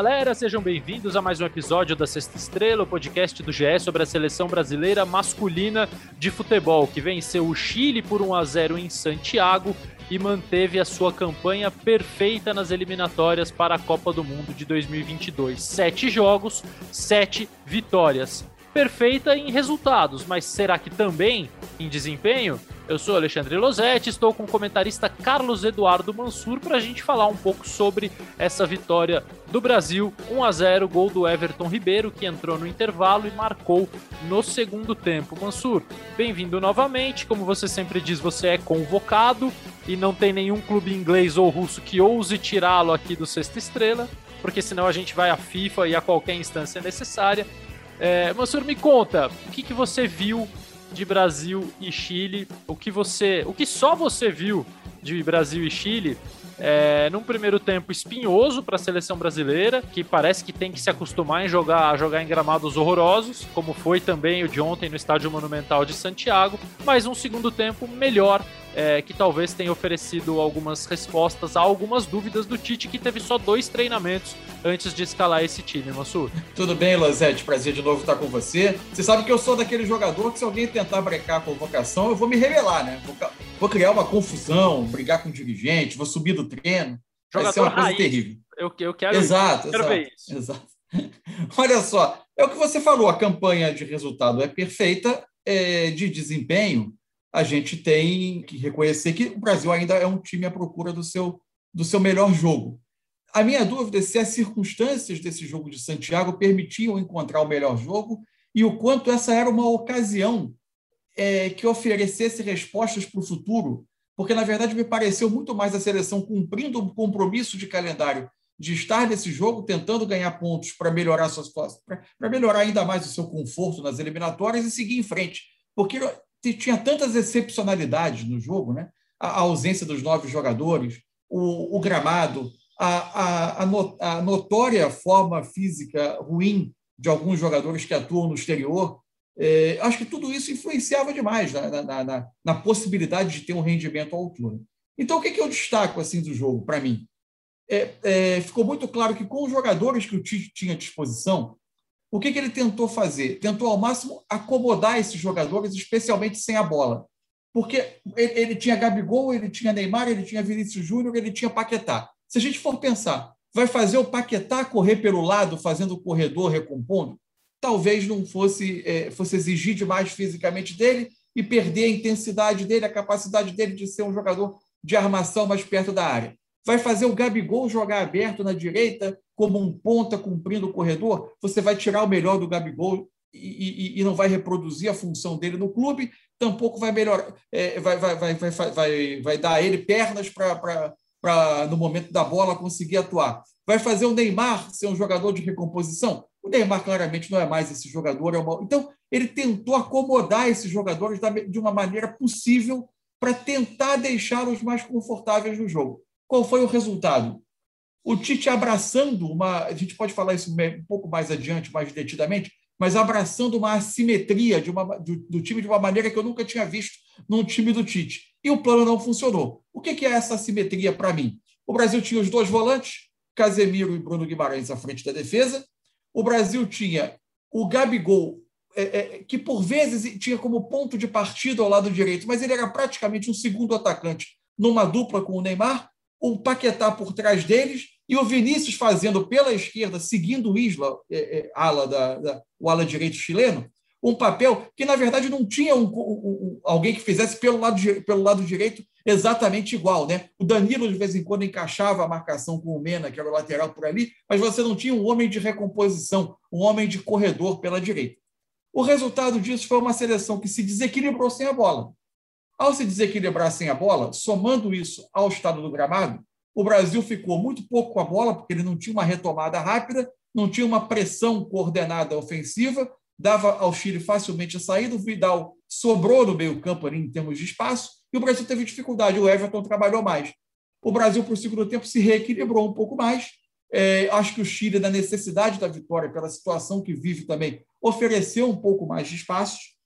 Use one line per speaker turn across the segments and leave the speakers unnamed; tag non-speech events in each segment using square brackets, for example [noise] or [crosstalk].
Galera, sejam bem-vindos a mais um episódio da Sexta Estrela, o podcast do GE sobre a seleção brasileira masculina de futebol, que venceu o Chile por 1 a 0 em Santiago e manteve a sua campanha perfeita nas eliminatórias para a Copa do Mundo de 2022. Sete jogos, sete vitórias. Perfeita em resultados, mas será que também em desempenho? Eu sou Alexandre Losetti, estou com o comentarista Carlos Eduardo Mansur para a gente falar um pouco sobre essa vitória do Brasil, 1 a 0, gol do Everton Ribeiro, que entrou no intervalo e marcou no segundo tempo. Mansur, bem-vindo novamente. Como você sempre diz, você é convocado e não tem nenhum clube inglês ou russo que ouse tirá-lo aqui do Sexta Estrela, porque senão a gente vai à FIFA e a qualquer instância necessária. É, Mansur, me conta, o que, que você viu de Brasil e Chile, o que você, o que só você viu de Brasil e Chile, é, num primeiro tempo espinhoso para a seleção brasileira, que parece que tem que se acostumar em jogar, a jogar em gramados horrorosos, como foi também o de ontem no Estádio Monumental de Santiago, mas um segundo tempo melhor é, que talvez tenha oferecido algumas respostas a algumas dúvidas do Tite, que teve só dois treinamentos antes de escalar esse time, Mansur. [laughs]
Tudo bem, Lozete? Prazer de novo estar com você. Você sabe que eu sou daquele jogador que se alguém tentar brecar a convocação, eu vou me revelar, né? Vou, vou criar uma confusão, brigar com o dirigente, vou subir do treino. Jogador Vai ser uma coisa raiz. terrível.
Eu, eu quero,
exato,
eu quero
exato, ver isso. Exato. [laughs] Olha só, é o que você falou, a campanha de resultado é perfeita, é, de desempenho, a gente tem que reconhecer que o Brasil ainda é um time à procura do seu, do seu melhor jogo. A minha dúvida é se as circunstâncias desse jogo de Santiago permitiam encontrar o melhor jogo e o quanto essa era uma ocasião é, que oferecesse respostas para o futuro, porque, na verdade, me pareceu muito mais a seleção cumprindo o compromisso de calendário de estar nesse jogo, tentando ganhar pontos para melhorar suas para melhorar ainda mais o seu conforto nas eliminatórias e seguir em frente. Porque tinha tantas excepcionalidades no jogo, né? a, a ausência dos nove jogadores, o, o gramado, a, a, a, notória forma física ruim de alguns jogadores que atuam no exterior. É, acho que tudo isso influenciava demais na, na, na, na, possibilidade de ter um rendimento à altura. Então, o que, que eu destaco assim do jogo, para mim? É, é, ficou muito claro que com os jogadores que o Tite tinha à disposição, o que, que ele tentou fazer? Tentou, ao máximo, acomodar esses jogadores, especialmente sem a bola. Porque ele, ele tinha Gabigol, ele tinha Neymar, ele tinha Vinícius Júnior, ele tinha Paquetá. Se a gente for pensar, vai fazer o Paquetá correr pelo lado, fazendo o corredor, recompondo? Talvez não fosse, é, fosse exigir demais fisicamente dele e perder a intensidade dele, a capacidade dele de ser um jogador de armação mais perto da área. Vai fazer o Gabigol jogar aberto na direita, como um ponta cumprindo o corredor, você vai tirar o melhor do Gabigol e, e, e não vai reproduzir a função dele no clube, tampouco vai melhorar, é, vai, vai, vai, vai, vai, vai dar a ele pernas para, no momento da bola, conseguir atuar. Vai fazer o Neymar ser um jogador de recomposição? O Neymar claramente não é mais esse jogador. É uma... Então, ele tentou acomodar esses jogadores de uma maneira possível para tentar deixá-los mais confortáveis no jogo. Qual foi o resultado? o Tite abraçando uma. A gente pode falar isso um pouco mais adiante, mais detidamente, mas abraçando uma assimetria de uma, do, do, time de uma maneira que eu nunca tinha visto num time do Tite. E o plano não funcionou. O que é essa assimetria para mim? O Brasil tinha os dois volantes, Casemiro e Bruno Guimarães à frente da defesa. O Brasil tinha o Gabigol, é, é, que por vezes tinha como ponto de partida ao lado direito, mas ele era praticamente um segundo atacante numa dupla com o Neymar o Paquetá por trás deles e o Vinícius fazendo pela esquerda, seguindo o Isla, é, é, ala da, da, o ala direito chileno, um papel que, na verdade, não tinha um, um, alguém que fizesse pelo lado, pelo lado direito exatamente igual. Né? O Danilo, de vez em quando, encaixava a marcação com o Mena, que era o lateral por ali, mas você não tinha um homem de recomposição, um homem de corredor pela direita. O resultado disso foi uma seleção que se desequilibrou sem a bola. Ao se desequilibrar sem a bola, somando isso ao estado do gramado, o Brasil ficou muito pouco com a bola, porque ele não tinha uma retomada rápida, não tinha uma pressão coordenada ofensiva, dava ao Chile facilmente a saída. O Vidal sobrou no meio-campo ali em termos de espaço, e o Brasil teve dificuldade. O Everton trabalhou mais. O Brasil, por segundo tempo, se reequilibrou um pouco mais. É, acho que o Chile, na necessidade da vitória, pela situação que vive também, ofereceu um pouco mais de espaços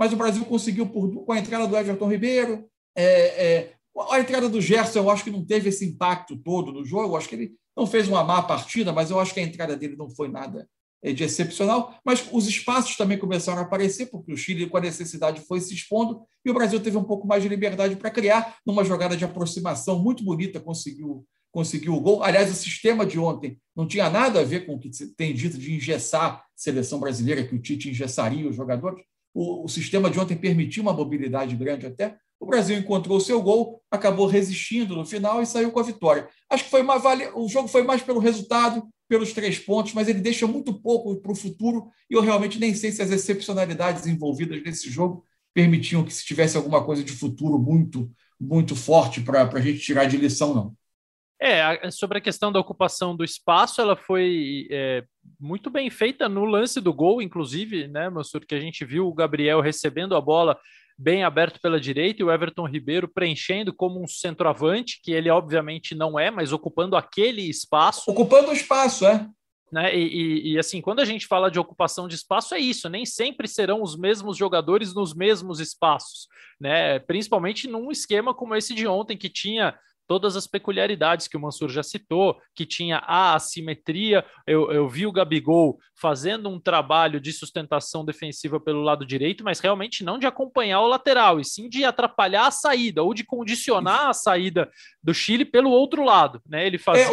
mas o Brasil conseguiu, por, com a entrada do Everton Ribeiro, é, é, A entrada do Gerson, eu acho que não teve esse impacto todo no jogo. Eu acho que ele não fez uma má partida, mas eu acho que a entrada dele não foi nada de excepcional. Mas os espaços também começaram a aparecer, porque o Chile, com a necessidade, foi se expondo e o Brasil teve um pouco mais de liberdade para criar. Numa jogada de aproximação muito bonita, conseguiu, conseguiu o gol. Aliás, o sistema de ontem não tinha nada a ver com o que tem dito de engessar a seleção brasileira, que o Tite engessaria os jogadores. O, o sistema de ontem permitiu uma mobilidade grande até. O Brasil encontrou o seu gol, acabou resistindo no final e saiu com a vitória. Acho que foi uma vale... o jogo foi mais pelo resultado, pelos três pontos, mas ele deixa muito pouco para o futuro e eu realmente nem sei se as excepcionalidades envolvidas nesse jogo permitiam que se tivesse alguma coisa de futuro muito muito forte para a gente tirar de lição, não.
É, sobre a questão da ocupação do espaço, ela foi é, muito bem feita no lance do gol, inclusive, né, Mansur, que a gente viu o Gabriel recebendo a bola bem aberto pela direita e o Everton Ribeiro preenchendo como um centroavante, que ele obviamente não é, mas ocupando aquele espaço.
Ocupando o espaço, é.
Né? E, e, e, assim, quando a gente fala de ocupação de espaço, é isso, nem sempre serão os mesmos jogadores nos mesmos espaços, né? Principalmente num esquema como esse de ontem, que tinha todas as peculiaridades que o Mansur já citou, que tinha a assimetria. Eu, eu vi o Gabigol fazendo um trabalho de sustentação defensiva pelo lado direito, mas realmente não de acompanhar o lateral, e sim de atrapalhar a saída ou de condicionar a saída do Chile pelo outro lado. Né? Ele fazia...
É,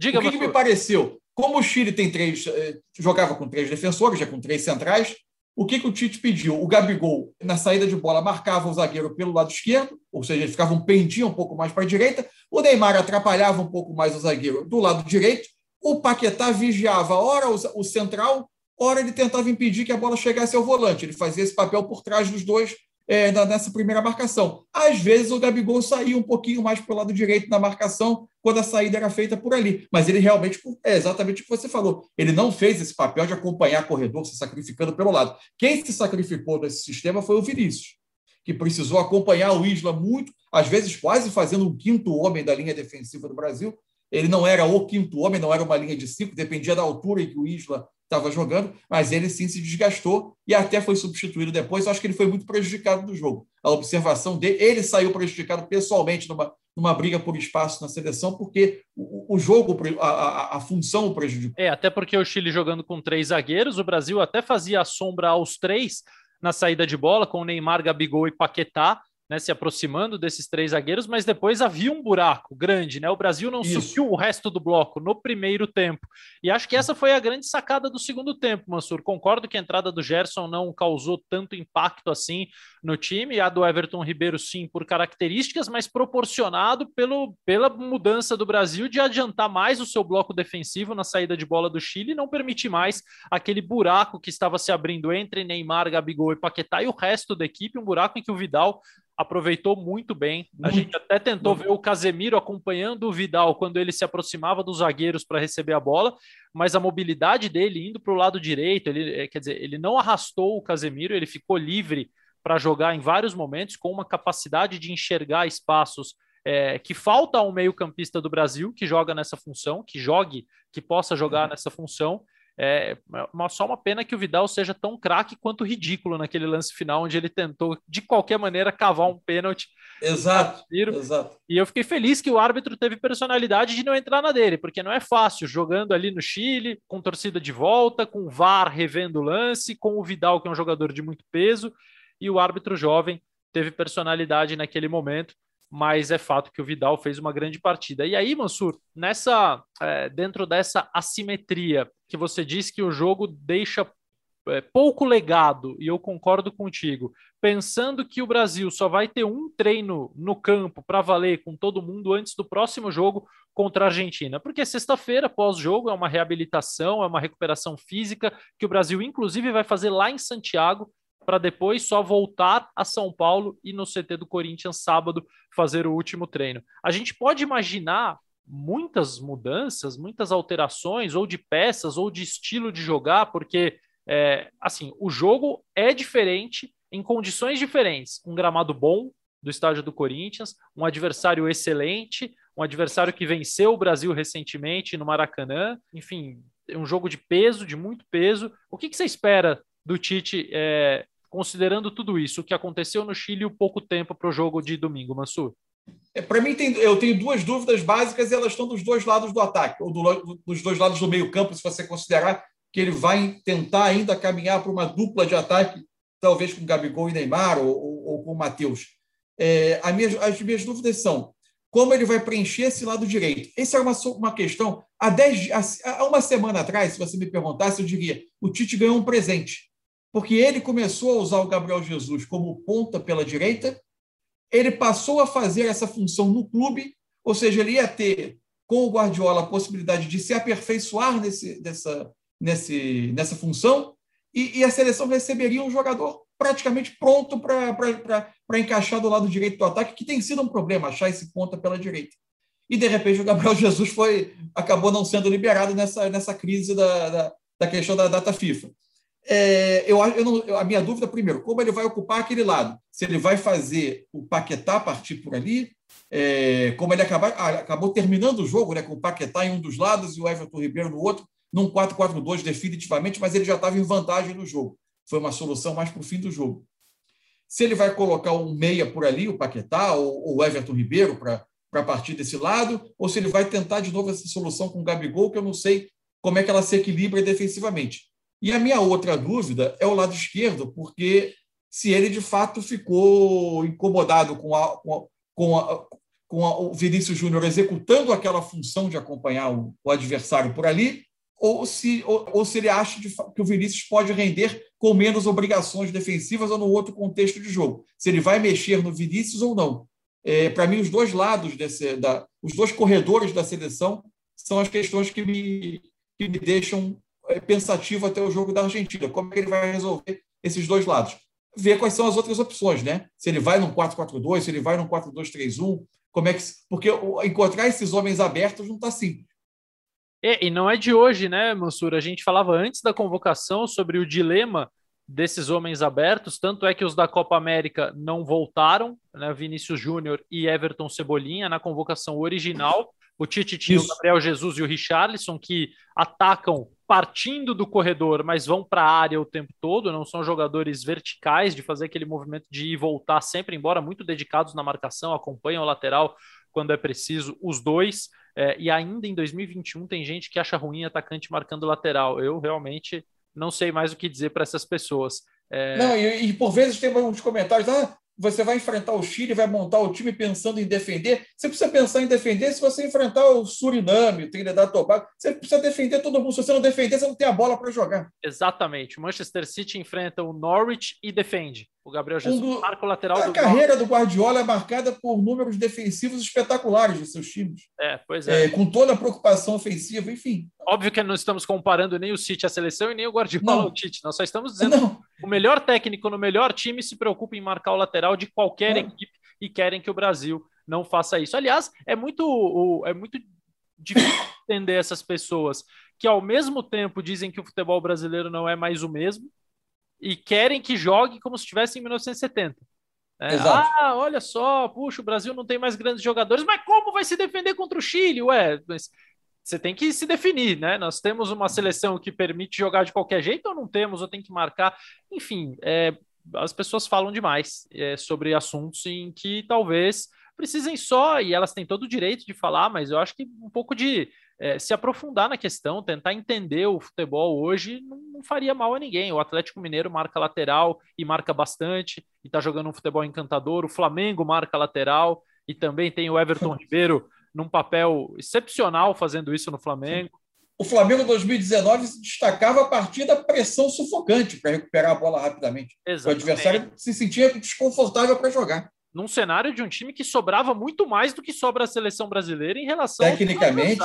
Diga, o que, que me pareceu? Como o Chile tem três, eh, jogava com três defensores, já com três centrais, o que, que o Tite pediu? O Gabigol, na saída de bola, marcava o zagueiro pelo lado esquerdo, ou seja, ele ficava um pendinho um pouco mais para a direita. O Neymar atrapalhava um pouco mais o zagueiro do lado direito. O Paquetá vigiava, ora o central, ora ele tentava impedir que a bola chegasse ao volante. Ele fazia esse papel por trás dos dois é, nessa primeira marcação. Às vezes o Gabigol saía um pouquinho mais para o lado direito na marcação, quando a saída era feita por ali. Mas ele realmente, é exatamente o que você falou, ele não fez esse papel de acompanhar corredor, se sacrificando pelo lado. Quem se sacrificou nesse sistema foi o Vinícius, que precisou acompanhar o Isla muito, às vezes quase fazendo um quinto homem da linha defensiva do Brasil. Ele não era o quinto homem, não era uma linha de cinco, dependia da altura em que o Isla estava jogando, mas ele sim se desgastou e até foi substituído depois. Eu acho que ele foi muito prejudicado do jogo. A observação dele, ele saiu prejudicado pessoalmente numa, numa briga por espaço na seleção, porque o, o jogo, a, a, a, função o prejudicou.
É, até porque o Chile jogando com três zagueiros, o Brasil até fazia a sombra aos três na saída de bola, com Neymar, Gabigol e Paquetá né, se aproximando desses três zagueiros, mas depois havia um buraco grande, né? O Brasil não Isso. subiu o resto do bloco no primeiro tempo. E acho que essa foi a grande sacada do segundo tempo, Mansur. Concordo que a entrada do Gerson não causou tanto impacto assim no time, a do Everton Ribeiro sim por características, mas proporcionado pelo, pela mudança do Brasil de adiantar mais o seu bloco defensivo na saída de bola do Chile e não permitir mais aquele buraco que estava se abrindo entre Neymar, Gabigol e Paquetá e o resto da equipe, um buraco em que o Vidal aproveitou muito bem. A gente até tentou ver o Casemiro acompanhando o Vidal quando ele se aproximava dos zagueiros para receber a bola, mas a mobilidade dele indo para o lado direito, ele eh, quer dizer, ele não arrastou o Casemiro, ele ficou livre para jogar em vários momentos com uma capacidade de enxergar espaços é, que falta ao meio-campista do Brasil que joga nessa função, que jogue, que possa jogar uhum. nessa função. É uma, só uma pena que o Vidal seja tão craque quanto ridículo naquele lance final, onde ele tentou, de qualquer maneira, cavar um pênalti.
Exato, exato.
E eu fiquei feliz que o árbitro teve personalidade de não entrar na dele, porque não é fácil, jogando ali no Chile, com torcida de volta, com o VAR revendo o lance, com o Vidal, que é um jogador de muito peso, e o árbitro jovem teve personalidade naquele momento mas é fato que o Vidal fez uma grande partida. E aí, Mansur, nessa, é, dentro dessa assimetria que você disse que o jogo deixa é, pouco legado, e eu concordo contigo, pensando que o Brasil só vai ter um treino no campo para valer com todo mundo antes do próximo jogo contra a Argentina, porque sexta-feira, pós-jogo, é uma reabilitação, é uma recuperação física que o Brasil, inclusive, vai fazer lá em Santiago para depois só voltar a São Paulo e no CT do Corinthians sábado fazer o último treino. A gente pode imaginar muitas mudanças, muitas alterações, ou de peças, ou de estilo de jogar, porque é, assim o jogo é diferente em condições diferentes. Um gramado bom do estádio do Corinthians, um adversário excelente, um adversário que venceu o Brasil recentemente no Maracanã, enfim, um jogo de peso, de muito peso. O que, que você espera do Tite é, considerando tudo isso, o que aconteceu no Chile o pouco tempo para o jogo de domingo, Mansur?
É, para mim, tem, eu tenho duas dúvidas básicas e elas estão dos dois lados do ataque, ou do, dos dois lados do meio-campo, se você considerar que ele vai tentar ainda caminhar para uma dupla de ataque, talvez com Gabigol e Neymar, ou, ou, ou com o Matheus. É, minha, as minhas dúvidas são como ele vai preencher esse lado direito. Essa é uma, uma questão. Há, dez, há uma semana atrás, se você me perguntasse, eu diria: o Tite ganhou um presente. Porque ele começou a usar o Gabriel Jesus como ponta pela direita, ele passou a fazer essa função no clube, ou seja, ele ia ter, com o Guardiola, a possibilidade de se aperfeiçoar nesse, nessa, nesse, nessa função, e, e a seleção receberia um jogador praticamente pronto para encaixar do lado direito do ataque, que tem sido um problema achar esse ponta pela direita. E, de repente, o Gabriel [laughs] Jesus foi acabou não sendo liberado nessa, nessa crise da, da, da questão da data FIFA. É, eu, eu não, a minha dúvida, primeiro, como ele vai ocupar aquele lado? Se ele vai fazer o Paquetá partir por ali, é, como ele ah, acabou terminando o jogo né, com o Paquetá em um dos lados e o Everton Ribeiro no outro, num 4-4-2 definitivamente, mas ele já estava em vantagem no jogo. Foi uma solução mais para o fim do jogo. Se ele vai colocar um meia por ali, o Paquetá ou o Everton Ribeiro para partir desse lado, ou se ele vai tentar de novo essa solução com o Gabigol, que eu não sei como é que ela se equilibra defensivamente. E a minha outra dúvida é o lado esquerdo, porque se ele de fato ficou incomodado com, a, com, a, com, a, com o Vinícius Júnior executando aquela função de acompanhar o, o adversário por ali, ou se, ou, ou se ele acha de, que o Vinícius pode render com menos obrigações defensivas ou no outro contexto de jogo. Se ele vai mexer no Vinícius ou não. É, Para mim, os dois lados, desse, da, os dois corredores da seleção são as questões que me, que me deixam pensativo até o jogo da Argentina. Como é que ele vai resolver esses dois lados? Ver quais são as outras opções, né? Se ele vai num 4-4-2, se ele vai num 4-2-3-1, como é que. Porque encontrar esses homens abertos não está simples.
É, e não é de hoje, né, Mansur? A gente falava antes da convocação sobre o dilema desses homens abertos, tanto é que os da Copa América não voltaram, né, Vinícius Júnior e Everton Cebolinha na convocação original. O Tite tinha o Gabriel Jesus e o Richarlison que atacam partindo do corredor, mas vão para a área o tempo todo, não são jogadores verticais de fazer aquele movimento de ir e voltar sempre, embora muito dedicados na marcação, acompanham o lateral quando é preciso, os dois. É, e ainda em 2021 tem gente que acha ruim atacante marcando lateral. Eu realmente não sei mais o que dizer para essas pessoas.
É... Não, e, e, por vezes tem uns comentários, ah, você vai enfrentar o Chile, vai montar o time pensando em defender. Você precisa pensar em defender se você enfrentar o Suriname, o Trinidad Tobago. Você precisa defender todo mundo. Se você não defender, você não tem a bola para jogar.
Exatamente. O Manchester City enfrenta o Norwich e defende. O Gabriel Jesus um do... marca o lateral
a do carreira do Guardiola é marcada por números defensivos espetaculares dos seus times.
É, pois é.
é. Com toda a preocupação ofensiva, enfim.
Óbvio que não estamos comparando nem o City à seleção e nem o Guardiola ao Tite. Nós só estamos dizendo não. que o melhor técnico no melhor time se preocupa em marcar o lateral de qualquer é. equipe e querem que o Brasil não faça isso. Aliás, é muito, é muito difícil [coughs] entender essas pessoas que ao mesmo tempo dizem que o futebol brasileiro não é mais o mesmo e querem que jogue como se estivesse em 1970. É, ah, olha só, puxa, o Brasil não tem mais grandes jogadores, mas como vai se defender contra o Chile? Ué, mas você tem que se definir, né? Nós temos uma seleção que permite jogar de qualquer jeito ou não temos, ou tem que marcar. Enfim, é, as pessoas falam demais é, sobre assuntos em que talvez precisem só, e elas têm todo o direito de falar, mas eu acho que um pouco de é, se aprofundar na questão, tentar entender o futebol hoje, não, não, faria mal a ninguém. O Atlético Mineiro marca lateral e marca bastante, e está jogando um futebol encantador. O Flamengo marca lateral, e também tem o Everton Ribeiro num papel excepcional fazendo isso no Flamengo.
O Flamengo 2019 se destacava a partir da pressão sufocante para recuperar a bola rapidamente. Exatamente. O adversário se sentia desconfortável para jogar
num cenário de um time que sobrava muito mais do que sobra a seleção brasileira em relação
tecnicamente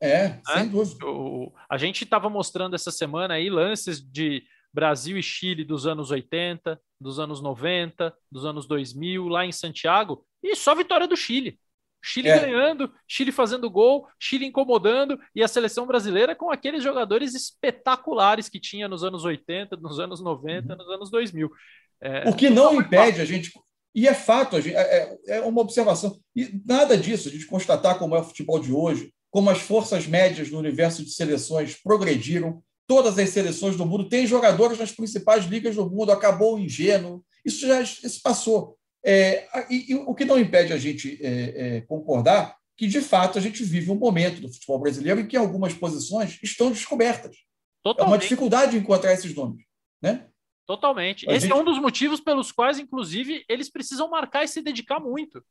é, né? sem dúvida.
O, a gente estava mostrando essa semana aí lances de Brasil e Chile dos anos 80, dos anos 90, dos anos 2000, lá em Santiago, e só vitória do Chile. Chile é. ganhando, Chile fazendo gol, Chile incomodando, e a seleção brasileira com aqueles jogadores espetaculares que tinha nos anos 80, nos anos 90, uhum. nos anos 2000.
É, o que não impede a gente. E é fato, é, é, é uma observação. E nada disso, de constatar como é o futebol de hoje, como as forças médias no universo de seleções progrediram, todas as seleções do mundo, tem jogadores nas principais ligas do mundo, acabou o ingênuo, isso já isso passou. É, e, e, o que não impede a gente é, é, concordar que, de fato, a gente vive um momento do futebol brasileiro em que algumas posições estão descobertas. Totalmente. É uma dificuldade encontrar esses nomes. Né?
Totalmente. A Esse gente... é um dos motivos pelos quais, inclusive, eles precisam marcar e se dedicar muito.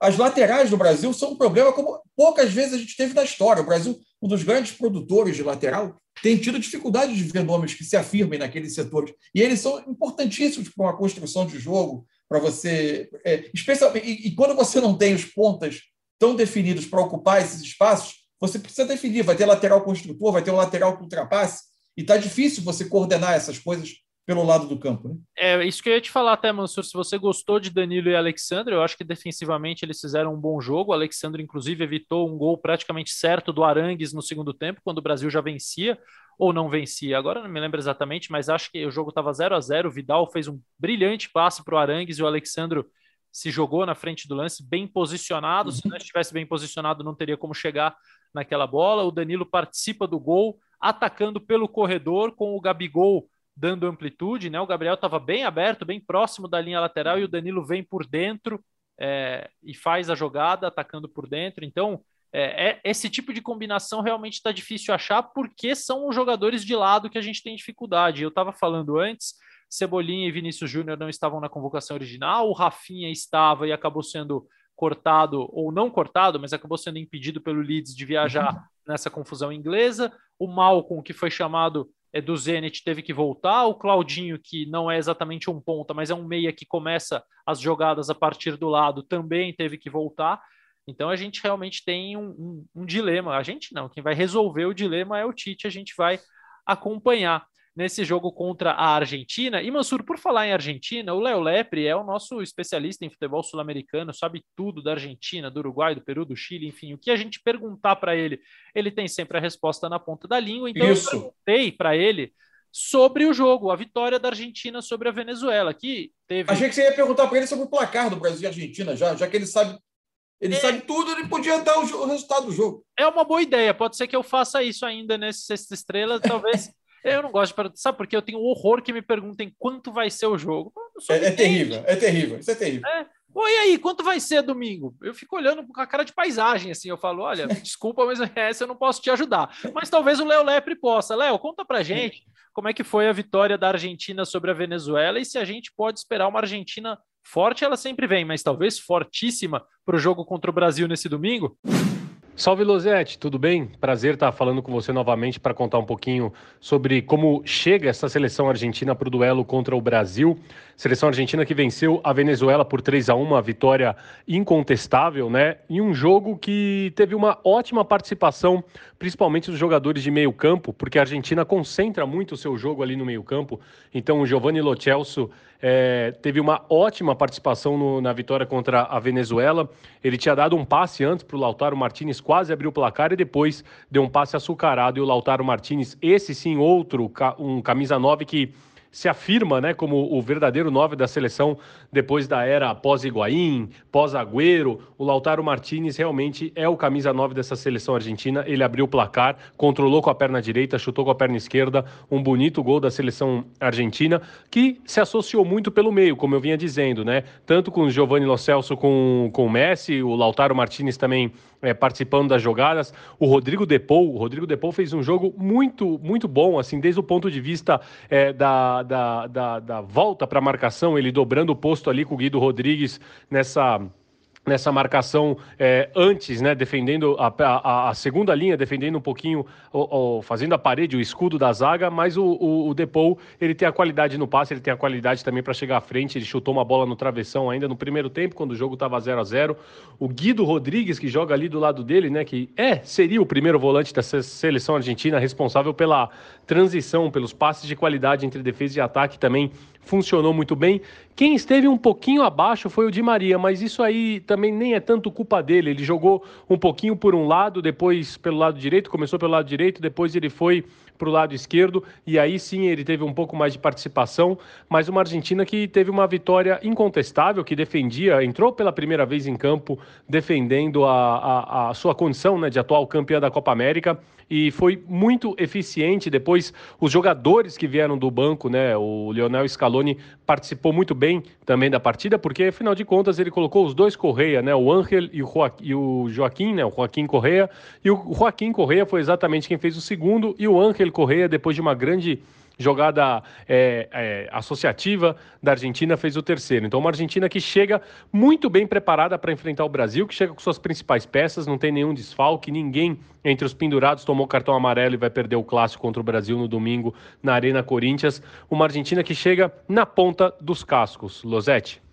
As laterais do Brasil são um problema como poucas vezes a gente teve na história. O Brasil, um dos grandes produtores de lateral, tem tido dificuldade de ver nomes que se afirmem naqueles setores. E eles são importantíssimos para uma construção de jogo, para você. É, especialmente, e, e, quando você não tem os pontas tão definidos para ocupar esses espaços, você precisa definir. Vai ter lateral construtor, vai ter um lateral com ultrapasse, e está difícil você coordenar essas coisas pelo lado do campo. Né?
É isso que eu ia te falar até, Mansur. Se você gostou de Danilo e Alexandre, eu acho que defensivamente eles fizeram um bom jogo. O Alexandre, inclusive, evitou um gol praticamente certo do Arangues no segundo tempo, quando o Brasil já vencia ou não vencia. Agora não me lembro exatamente, mas acho que o jogo estava 0 a 0 O Vidal fez um brilhante passe para o Arangues e o Alexandre se jogou na frente do lance, bem posicionado. Se não estivesse bem posicionado, não teria como chegar naquela bola. O Danilo participa do gol, atacando pelo corredor com o Gabigol dando amplitude, né? O Gabriel estava bem aberto, bem próximo da linha lateral e o Danilo vem por dentro é, e faz a jogada atacando por dentro. Então, é, é esse tipo de combinação realmente está difícil achar porque são os jogadores de lado que a gente tem dificuldade. Eu estava falando antes, Cebolinha e Vinícius Júnior não estavam na convocação original, o Rafinha estava e acabou sendo cortado ou não cortado, mas acabou sendo impedido pelo Leeds de viajar uhum. nessa confusão inglesa. O Malcolm, que foi chamado do Zenit teve que voltar, o Claudinho, que não é exatamente um ponta, mas é um meia que começa as jogadas a partir do lado, também teve que voltar. Então a gente realmente tem um, um, um dilema. A gente não, quem vai resolver o dilema é o Tite, a gente vai acompanhar nesse jogo contra a Argentina. E Mansur, por falar em Argentina, o Léo Lepre é o nosso especialista em futebol sul-americano, sabe tudo da Argentina, do Uruguai, do Peru, do Chile, enfim, o que a gente perguntar para ele, ele tem sempre a resposta na ponta da língua. Então Isso. eu perguntei para ele sobre o jogo, a vitória da Argentina sobre a Venezuela, que teve.
Achei que você ia perguntar para ele sobre o placar do Brasil e Argentina, já, já que ele sabe ele é. sabe tudo, ele podia dar o, resultado do jogo.
É uma boa ideia. Pode ser que eu faça isso ainda nesse Sexta Estrela. Talvez Eu não gosto de perguntar, sabe porque eu tenho horror que me perguntem quanto vai ser o jogo.
É, é terrível, é terrível, isso é terrível. É.
Oi, aí, quanto vai ser domingo? Eu fico olhando com a cara de paisagem, assim, eu falo, olha, [laughs] desculpa, mas essa eu não posso te ajudar. Mas talvez o Léo Lepre possa. Léo, conta pra gente como é que foi a vitória da Argentina sobre a Venezuela e se a gente pode esperar uma Argentina forte, ela sempre vem, mas talvez fortíssima para o jogo contra o Brasil nesse domingo?
Salve Losete, tudo bem? Prazer estar falando com você novamente para contar um pouquinho sobre como chega essa seleção argentina para o duelo contra o Brasil. Seleção argentina que venceu a Venezuela por 3 a 1 uma vitória incontestável, né? Em um jogo que teve uma ótima participação, principalmente dos jogadores de meio campo, porque a Argentina concentra muito o seu jogo ali no meio campo. Então o Giovanni Lo Celso é, teve uma ótima participação no, na vitória contra a Venezuela. Ele tinha dado um passe antes para o Lautaro Martinez, quase abriu o placar e depois deu um passe açucarado e o Lautaro Martinez, esse sim, outro, um camisa 9 que se afirma né, como o verdadeiro nove da seleção depois da era pós-Higuaín, pós-Agüero. O Lautaro Martinez realmente é o camisa 9 dessa seleção argentina. Ele abriu o placar, controlou com a perna direita, chutou com a perna esquerda. Um bonito gol da seleção argentina, que se associou muito pelo meio, como eu vinha dizendo, né? Tanto com o Giovanni Lo Celso com, com o Messi, o Lautaro Martinez também é, participando das jogadas. O Rodrigo Depou, o Rodrigo Depou fez um jogo muito, muito bom, assim, desde o ponto de vista é, da, da, da, da volta para a marcação, ele dobrando o posto ali com o Guido Rodrigues nessa nessa marcação é, antes, né, defendendo a, a, a, segunda linha, defendendo um pouquinho, o, o, fazendo a parede, o escudo da zaga, mas o, o, o Depou, ele tem a qualidade no passe, ele tem a qualidade também para chegar à frente, ele chutou uma bola no travessão ainda no primeiro tempo, quando o jogo estava 0 a 0 O Guido Rodrigues, que joga ali do lado dele, né, que é, seria o primeiro volante da seleção argentina, responsável pela transição, pelos passes de qualidade entre defesa e ataque, também funcionou muito bem. Quem esteve um pouquinho abaixo foi o Di Maria, mas isso aí também nem é tanto culpa dele. Ele jogou um pouquinho por um lado, depois pelo lado direito, começou pelo lado direito, depois ele foi para o lado esquerdo e aí sim ele teve um pouco mais de participação, mas uma Argentina que teve uma vitória incontestável, que defendia, entrou pela primeira vez em campo defendendo a, a, a sua condição né, de atual campeã da Copa América e foi muito eficiente. Depois, os jogadores que vieram do banco, né? O Lionel Scaloni participou muito bem também da partida, porque afinal de contas ele colocou os dois Correia, né? O Ángel e o, Joaquim, e o Joaquim, né? O Joaquim Correia. E o Joaquim Correia foi exatamente quem fez o segundo, e o Ángel Correia, depois de uma grande jogada é, é, associativa da Argentina fez o terceiro. Então, uma Argentina que chega muito bem preparada para enfrentar o Brasil, que chega com suas principais peças, não tem nenhum desfalque, ninguém entre os pendurados tomou cartão amarelo e vai perder o clássico contra o Brasil no domingo na Arena Corinthians. Uma Argentina que chega na ponta dos cascos. Losete.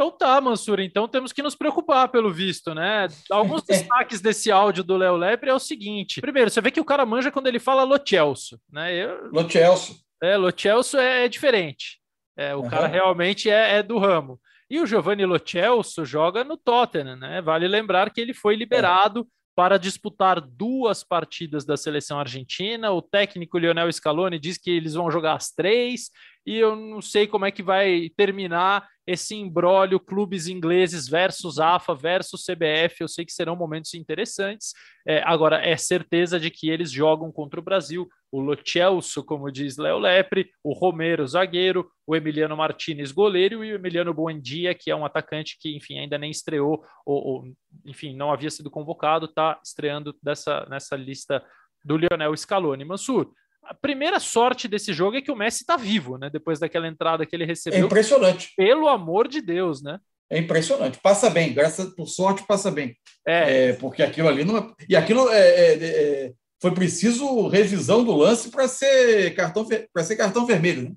Então tá, Mansur, então temos que nos preocupar pelo visto, né? Alguns [laughs] destaques desse áudio do Léo Lepre é o seguinte. Primeiro, você vê que o cara manja quando ele fala Lo Celso, né?
Eu... Lo Celso.
É, Lo Celso é, é diferente. É, o uhum. cara realmente é, é, do ramo. E o Giovanni Lo Celso joga no Tottenham, né? Vale lembrar que ele foi liberado é para disputar duas partidas da seleção argentina. O técnico Lionel Scaloni diz que eles vão jogar as três, e eu não sei como é que vai terminar esse embrólio clubes ingleses versus AFA versus CBF. Eu sei que serão momentos interessantes. É, agora, é certeza de que eles jogam contra o Brasil. O Lo Celso, como diz Léo Lepre, o Romero, zagueiro, o Emiliano Martinez, goleiro, e o Emiliano Buendia, que é um atacante que, enfim, ainda nem estreou, ou, ou enfim, não havia sido convocado, está estreando dessa, nessa lista do Lionel Scaloni. Mansur, a primeira sorte desse jogo é que o Messi está vivo, né? Depois daquela entrada que ele recebeu.
É impressionante.
Pelo amor de Deus, né?
É impressionante. Passa bem, graças por sorte, passa bem.
É.
é porque aquilo ali não é... E aquilo é, é, é foi preciso revisão do lance para ser cartão para ser cartão vermelho, né?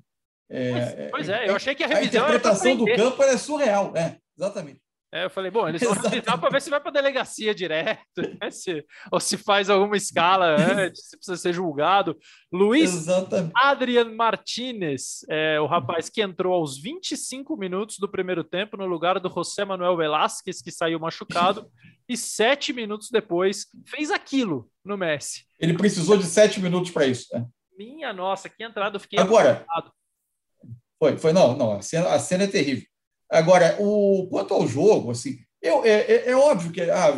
É, pois, pois é, eu achei que a revisão
a interpretação do campo é surreal, é, exatamente.
É, eu falei, bom, eles vão [laughs] revisar para ver se vai para delegacia direto, [laughs] né? se, ou se faz alguma escala antes, se precisa ser julgado. Luiz Exatamente. Adrian Martinez, é, o rapaz que entrou aos 25 minutos do primeiro tempo no lugar do José Manuel Velasquez, que saiu machucado, [laughs] e sete minutos depois fez aquilo no Messi.
Ele precisou de sete minutos para isso. Né?
Minha nossa, que entrada, eu fiquei.
Agora, foi, foi, não, não, a cena, a cena é terrível. Agora, o, quanto ao jogo, assim, eu, é, é, é óbvio que ah,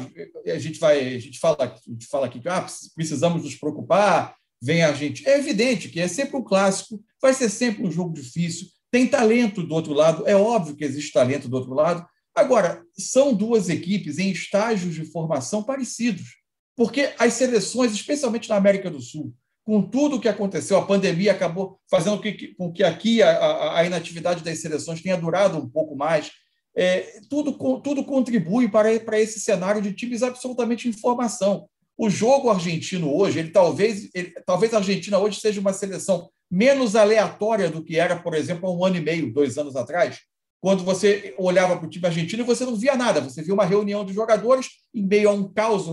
a gente vai, a gente fala, a gente fala aqui que ah, precisamos nos preocupar, vem a gente. É evidente que é sempre um clássico, vai ser sempre um jogo difícil, tem talento do outro lado, é óbvio que existe talento do outro lado. Agora, são duas equipes em estágios de formação parecidos, porque as seleções, especialmente na América do Sul, com tudo o que aconteceu, a pandemia acabou fazendo com que aqui a, a inatividade das seleções tenha durado um pouco mais. É, tudo, tudo contribui para, para esse cenário de times absolutamente em formação. O jogo argentino hoje, ele talvez, ele, talvez a Argentina hoje seja uma seleção menos aleatória do que era, por exemplo, há um ano e meio, dois anos atrás, quando você olhava para o time argentino e você não via nada, você via uma reunião de jogadores em meio a um caos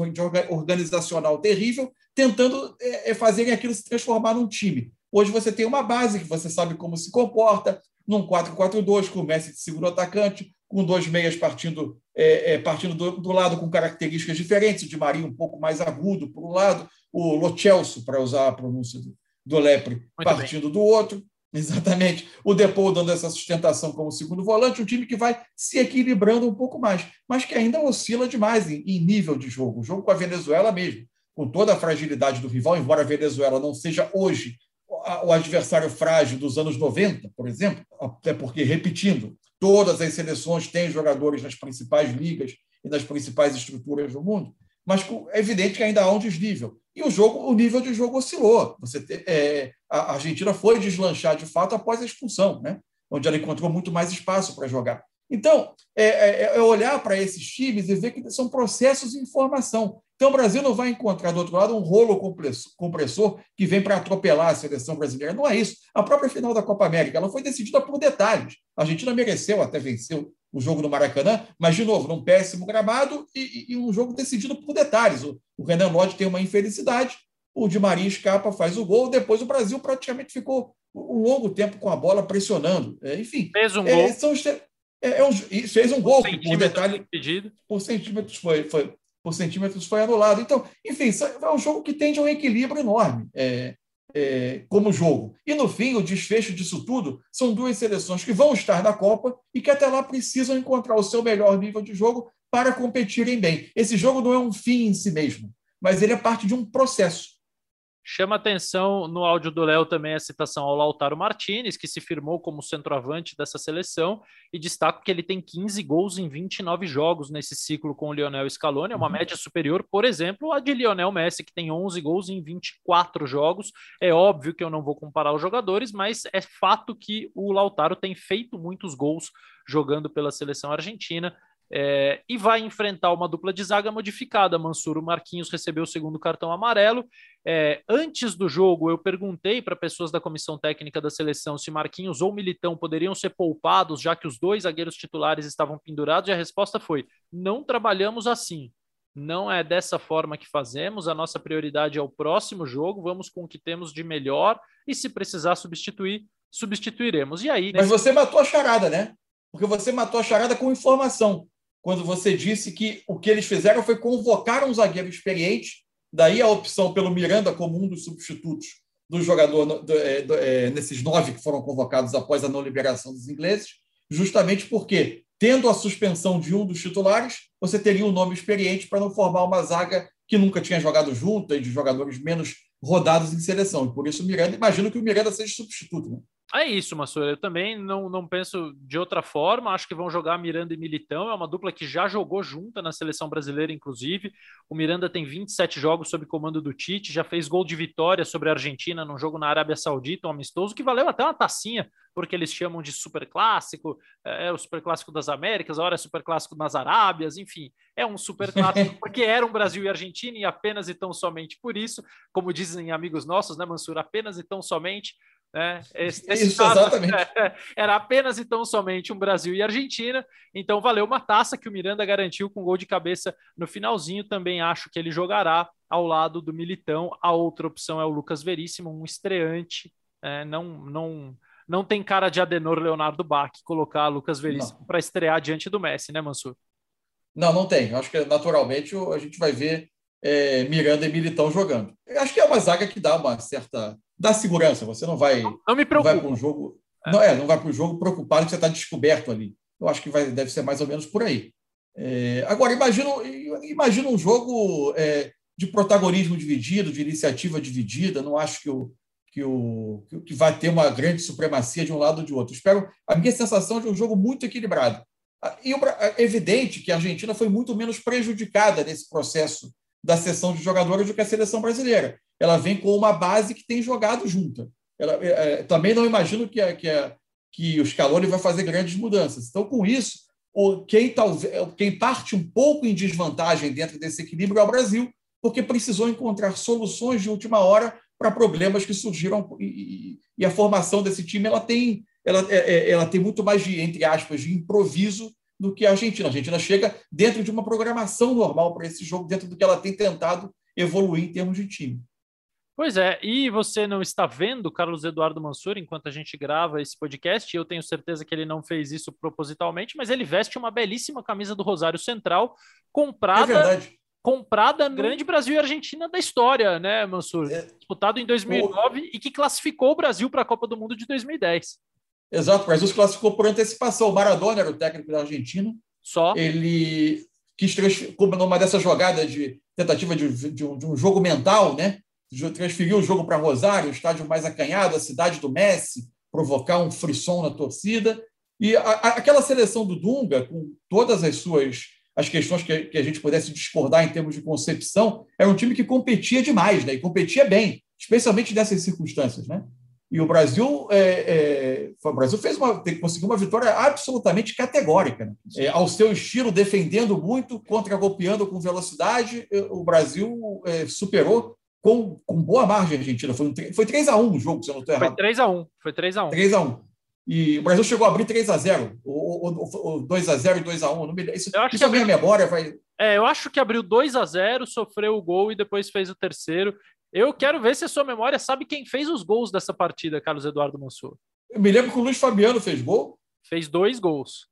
organizacional terrível, tentando é, é, fazerem aquilo se transformar num time. Hoje você tem uma base que você sabe como se comporta, num 4-4-2, com o Messi de segundo atacante, com dois meias partindo, é, é, partindo do, do, lado com características diferentes, de Marinho um pouco mais agudo por um lado, o Lo Celso, para usar a pronúncia do, do Lepre, Muito partindo bem. do outro. Exatamente. O Depou dando essa sustentação como segundo volante, um time que vai se equilibrando um pouco mais, mas que ainda oscila demais em, em nível de jogo. O jogo com a Venezuela mesmo, com toda a fragilidade do rival, embora a Venezuela não seja hoje o adversário frágil dos anos 90, por exemplo, até porque, repetindo, todas as seleções têm jogadores nas principais ligas e nas principais estruturas do mundo, mas é evidente que ainda há um desnível. E o jogo, o nível de jogo oscilou. Você é, a Argentina foi deslanchar de fato após a expulsão, né? onde ela encontrou muito mais espaço para jogar. Então, é, é, é olhar para esses times e ver que são processos de informação. Então, o Brasil não vai encontrar do outro lado um rolo compressor que vem para atropelar a seleção brasileira. Não é isso. A própria final da Copa América ela foi decidida por detalhes. A Argentina mereceu até vencer o jogo no Maracanã, mas, de novo, num péssimo gramado e, e um jogo decidido por detalhes. O, o Renan Lodge tem uma infelicidade, o Di Maria escapa, faz o gol, depois o Brasil praticamente ficou um longo tempo com a bola pressionando. É, enfim,
fez um é, gol. São,
é, é um, fez um gol, por detalhe. Por centímetros foi, foi, por centímetros foi anulado. Então, enfim, é um jogo que tende a um equilíbrio enorme é, é, como jogo. E, no fim, o desfecho disso tudo são duas seleções que vão estar na Copa e que até lá precisam encontrar o seu melhor nível de jogo para competirem bem. Esse jogo não é um fim em si mesmo. mas ele é parte de um processo.
Chama atenção no áudio do Léo também a citação ao Lautaro Martinez, que se firmou como centroavante dessa seleção, e destaco que ele tem 15 gols em 29 jogos nesse ciclo com o Lionel Scaloni, é uma uhum. média superior, por exemplo, a de Lionel Messi, que tem 11 gols em 24 jogos. É óbvio que eu não vou comparar os jogadores, mas é fato que o Lautaro tem feito muitos gols jogando pela seleção argentina. É, e vai enfrentar uma dupla de zaga modificada. Mansur Marquinhos recebeu o segundo cartão amarelo. É, antes do jogo, eu perguntei para pessoas da comissão técnica da seleção se Marquinhos ou Militão poderiam ser poupados, já que os dois zagueiros titulares estavam pendurados, e a resposta foi: não trabalhamos assim. Não é dessa forma que fazemos. A nossa prioridade é o próximo jogo. Vamos com o que temos de melhor e, se precisar substituir, substituiremos. E aí.
Mas você matou a charada, né? Porque você matou a charada com informação quando você disse que o que eles fizeram foi convocar um zagueiro experiente, daí a opção pelo Miranda como um dos substitutos do jogador do, é, do, é, nesses nove que foram convocados após a não liberação dos ingleses, justamente porque, tendo a suspensão de um dos titulares, você teria um nome experiente para não formar uma zaga que nunca tinha jogado junto e de jogadores menos rodados em seleção. E por isso o Miranda, imagino que o Miranda seja substituto. Né?
É isso, Massura. Eu também não, não penso de outra forma. Acho que vão jogar Miranda e Militão. É uma dupla que já jogou junta na seleção brasileira, inclusive. O Miranda tem 27 jogos sob comando do Tite, já fez gol de vitória sobre a Argentina num jogo na Arábia Saudita, um amistoso, que valeu até uma tacinha, porque eles chamam de super clássico. É, é o super clássico das Américas, a hora é super clássico nas Arábias, enfim. É um super clássico [laughs] porque era um Brasil e Argentina e apenas e tão somente por isso. Como dizem amigos nossos, né, Mansura? Apenas e tão somente né? Esse, esse
Isso, exatamente. [laughs]
Era apenas e tão somente um Brasil e Argentina, então valeu uma taça que o Miranda garantiu com gol de cabeça no finalzinho. Também acho que ele jogará ao lado do Militão. A outra opção é o Lucas Veríssimo, um estreante. É, não, não, não tem cara de Adenor Leonardo Bach colocar Lucas Veríssimo para estrear diante do Messi, né, Mansur?
Não, não tem. Acho que naturalmente a gente vai ver é, Miranda e Militão jogando. Acho que é uma zaga que dá uma certa dá segurança. Você não vai,
não, me preocupa.
Não vai para um jogo, é. não é, não vai para o jogo preocupado que você está descoberto ali. Eu acho que vai, deve ser mais ou menos por aí. É, agora imagino, imagino um jogo é, de protagonismo dividido, de iniciativa dividida. Não acho que o que, o, que vai ter uma grande supremacia de um lado ou de outro. Espero a minha sensação de um jogo muito equilibrado. E é evidente que a Argentina foi muito menos prejudicada nesse processo da sessão de jogadores do que a seleção brasileira ela vem com uma base que tem jogado junta. Ela, é, é também não imagino que, a, que, a, que o Scaloni vai fazer grandes mudanças. Então, com isso, o, quem, talvez, quem parte um pouco em desvantagem dentro desse equilíbrio é o Brasil, porque precisou encontrar soluções de última hora para problemas que surgiram e, e, a formação desse time ela tem ela, é, é, ela tem muito mais de entre aspas de improviso do que a Argentina. A Argentina chega dentro de uma programação normal para esse jogo, dentro do que ela tem tentado evoluir em termos de time.
Pois é, e você não está vendo Carlos Eduardo Mansur enquanto a gente grava esse podcast, eu tenho certeza que ele não fez isso propositalmente, mas ele veste uma belíssima camisa do Rosário Central, comprada, é comprada no grande Brasil e Argentina da história, né, Mansur? É. Disputado em 2009 o... e que classificou o Brasil para a Copa do Mundo de 2010.
Exato, o Brasil se classificou por antecipação. O Maradona era o técnico da Argentina.
Só.
Ele quis, como numa dessas jogadas de tentativa de, de, um, de um jogo mental, né? Transferir o jogo para Rosário, o estádio mais acanhado, a cidade do Messi, provocar um frisson na torcida. E a, aquela seleção do Dunga, com todas as suas as questões que, que, a gente pudesse discordar em termos de concepção, era um time que competia demais, né? e competia bem, especialmente nessas circunstâncias. Né? E o Brasil, é, é, o Brasil fez uma, conseguiu uma vitória absolutamente categórica. Né? É, ao seu estilo, defendendo muito, contra-golpeando com velocidade, o Brasil é, superou com, com boa margem a Argentina. Foi, um, foi 3x1 o jogo, se eu não estou errado.
Foi 3x1. Foi 3x1.
3x1. E o Brasil chegou a abrir 3x0, ou, 2x0 e 2x1. Isso, eu acho isso que a minha memória vai.
É, eu acho que abriu 2x0, sofreu o gol e depois fez o terceiro. Eu quero ver se a sua memória sabe quem fez os gols dessa partida, Carlos Eduardo Mansur.
Eu me lembro que o Luiz Fabiano fez gol.
Fez dois gols.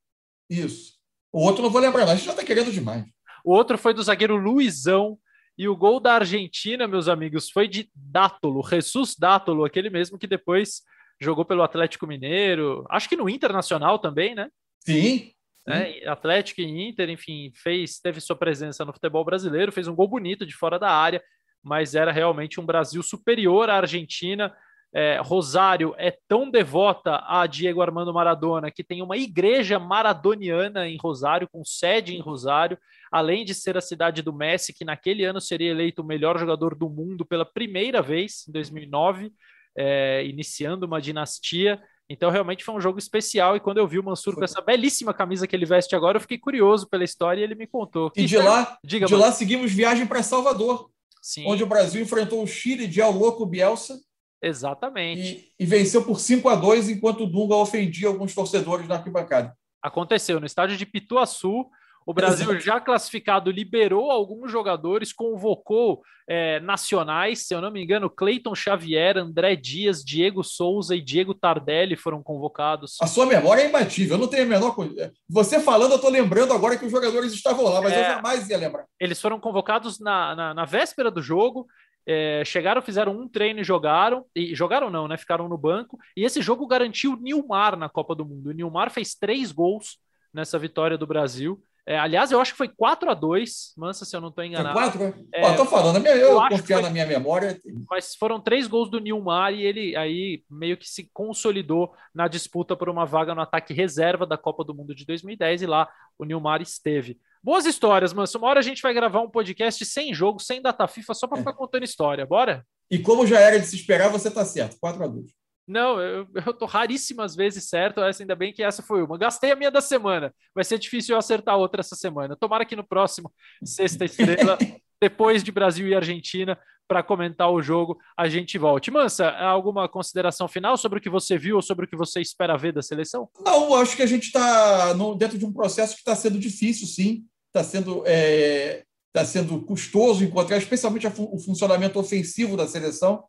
Isso. O outro não vou lembrar, mas a gente já está querendo demais.
O outro foi do zagueiro Luizão, e o gol da Argentina, meus amigos, foi de Dátolo, Jesus Dátolo, aquele mesmo que depois jogou pelo Atlético Mineiro, acho que no Internacional também, né?
Sim,
Né? Atlético e Inter, enfim, fez, teve sua presença no futebol brasileiro, fez um gol bonito de fora da área, mas era realmente um Brasil superior à Argentina. É, Rosário é tão devota a Diego Armando Maradona que tem uma igreja maradoniana em Rosário, com sede em Rosário, além de ser a cidade do Messi, que naquele ano seria eleito o melhor jogador do mundo pela primeira vez, em 2009, é, iniciando uma dinastia. Então, realmente foi um jogo especial. E quando eu vi o Mansur com essa belíssima camisa que ele veste agora, eu fiquei curioso pela história e ele me contou.
E de lá, Diga, de lá seguimos viagem para Salvador, Sim. onde o Brasil enfrentou o Chile de Al Louco Bielsa.
Exatamente.
E, e, venceu por 5 a 2 enquanto o Dunga ofendia alguns torcedores na arquibancada.
Aconteceu no estádio de Pituaçu. O Brasil já classificado liberou alguns jogadores, convocou é, nacionais, se eu não me engano, Cleiton Xavier, André Dias, Diego Souza e Diego Tardelli foram convocados.
A sua memória é imbatível, eu não tenho a menor coisa. Você falando, eu estou lembrando agora que os jogadores estavam lá, mas é, eu jamais ia lembrar.
Eles foram convocados na, na, na véspera do jogo, é, chegaram, fizeram um treino e jogaram, e jogaram não, né? Ficaram no banco, e esse jogo garantiu o Nilmar na Copa do Mundo. O Nilmar fez três gols nessa vitória do Brasil. É, aliás, eu acho que foi 4 a 2 Mansa, se eu não estou enganado.
Foi 4? É, Ó, tô falando, eu, eu confiar foi, na minha memória.
Mas foram três gols do Nilmar e ele aí meio que se consolidou na disputa por uma vaga no ataque reserva da Copa do Mundo de 2010 e lá o Nilmar esteve. Boas histórias, Manso. Uma hora a gente vai gravar um podcast sem jogo, sem data FIFA, só para ficar contando história. Bora?
E como já era de se esperar, você está certo. 4 a 2
não, eu, [laughs] eu tô raríssimas vezes certo, essa ainda bem que essa foi uma. Gastei a minha da semana. Vai ser difícil eu acertar outra essa semana. Tomara que no próximo Sexta Estrela, [laughs] depois de Brasil e Argentina, para comentar o jogo, a gente volte. Mansa, alguma consideração final sobre o que você viu ou sobre o que você espera ver da seleção?
Não, acho que a gente está dentro de um processo que está sendo difícil, sim. Está sendo, é, tá sendo custoso encontrar, especialmente o funcionamento ofensivo da seleção.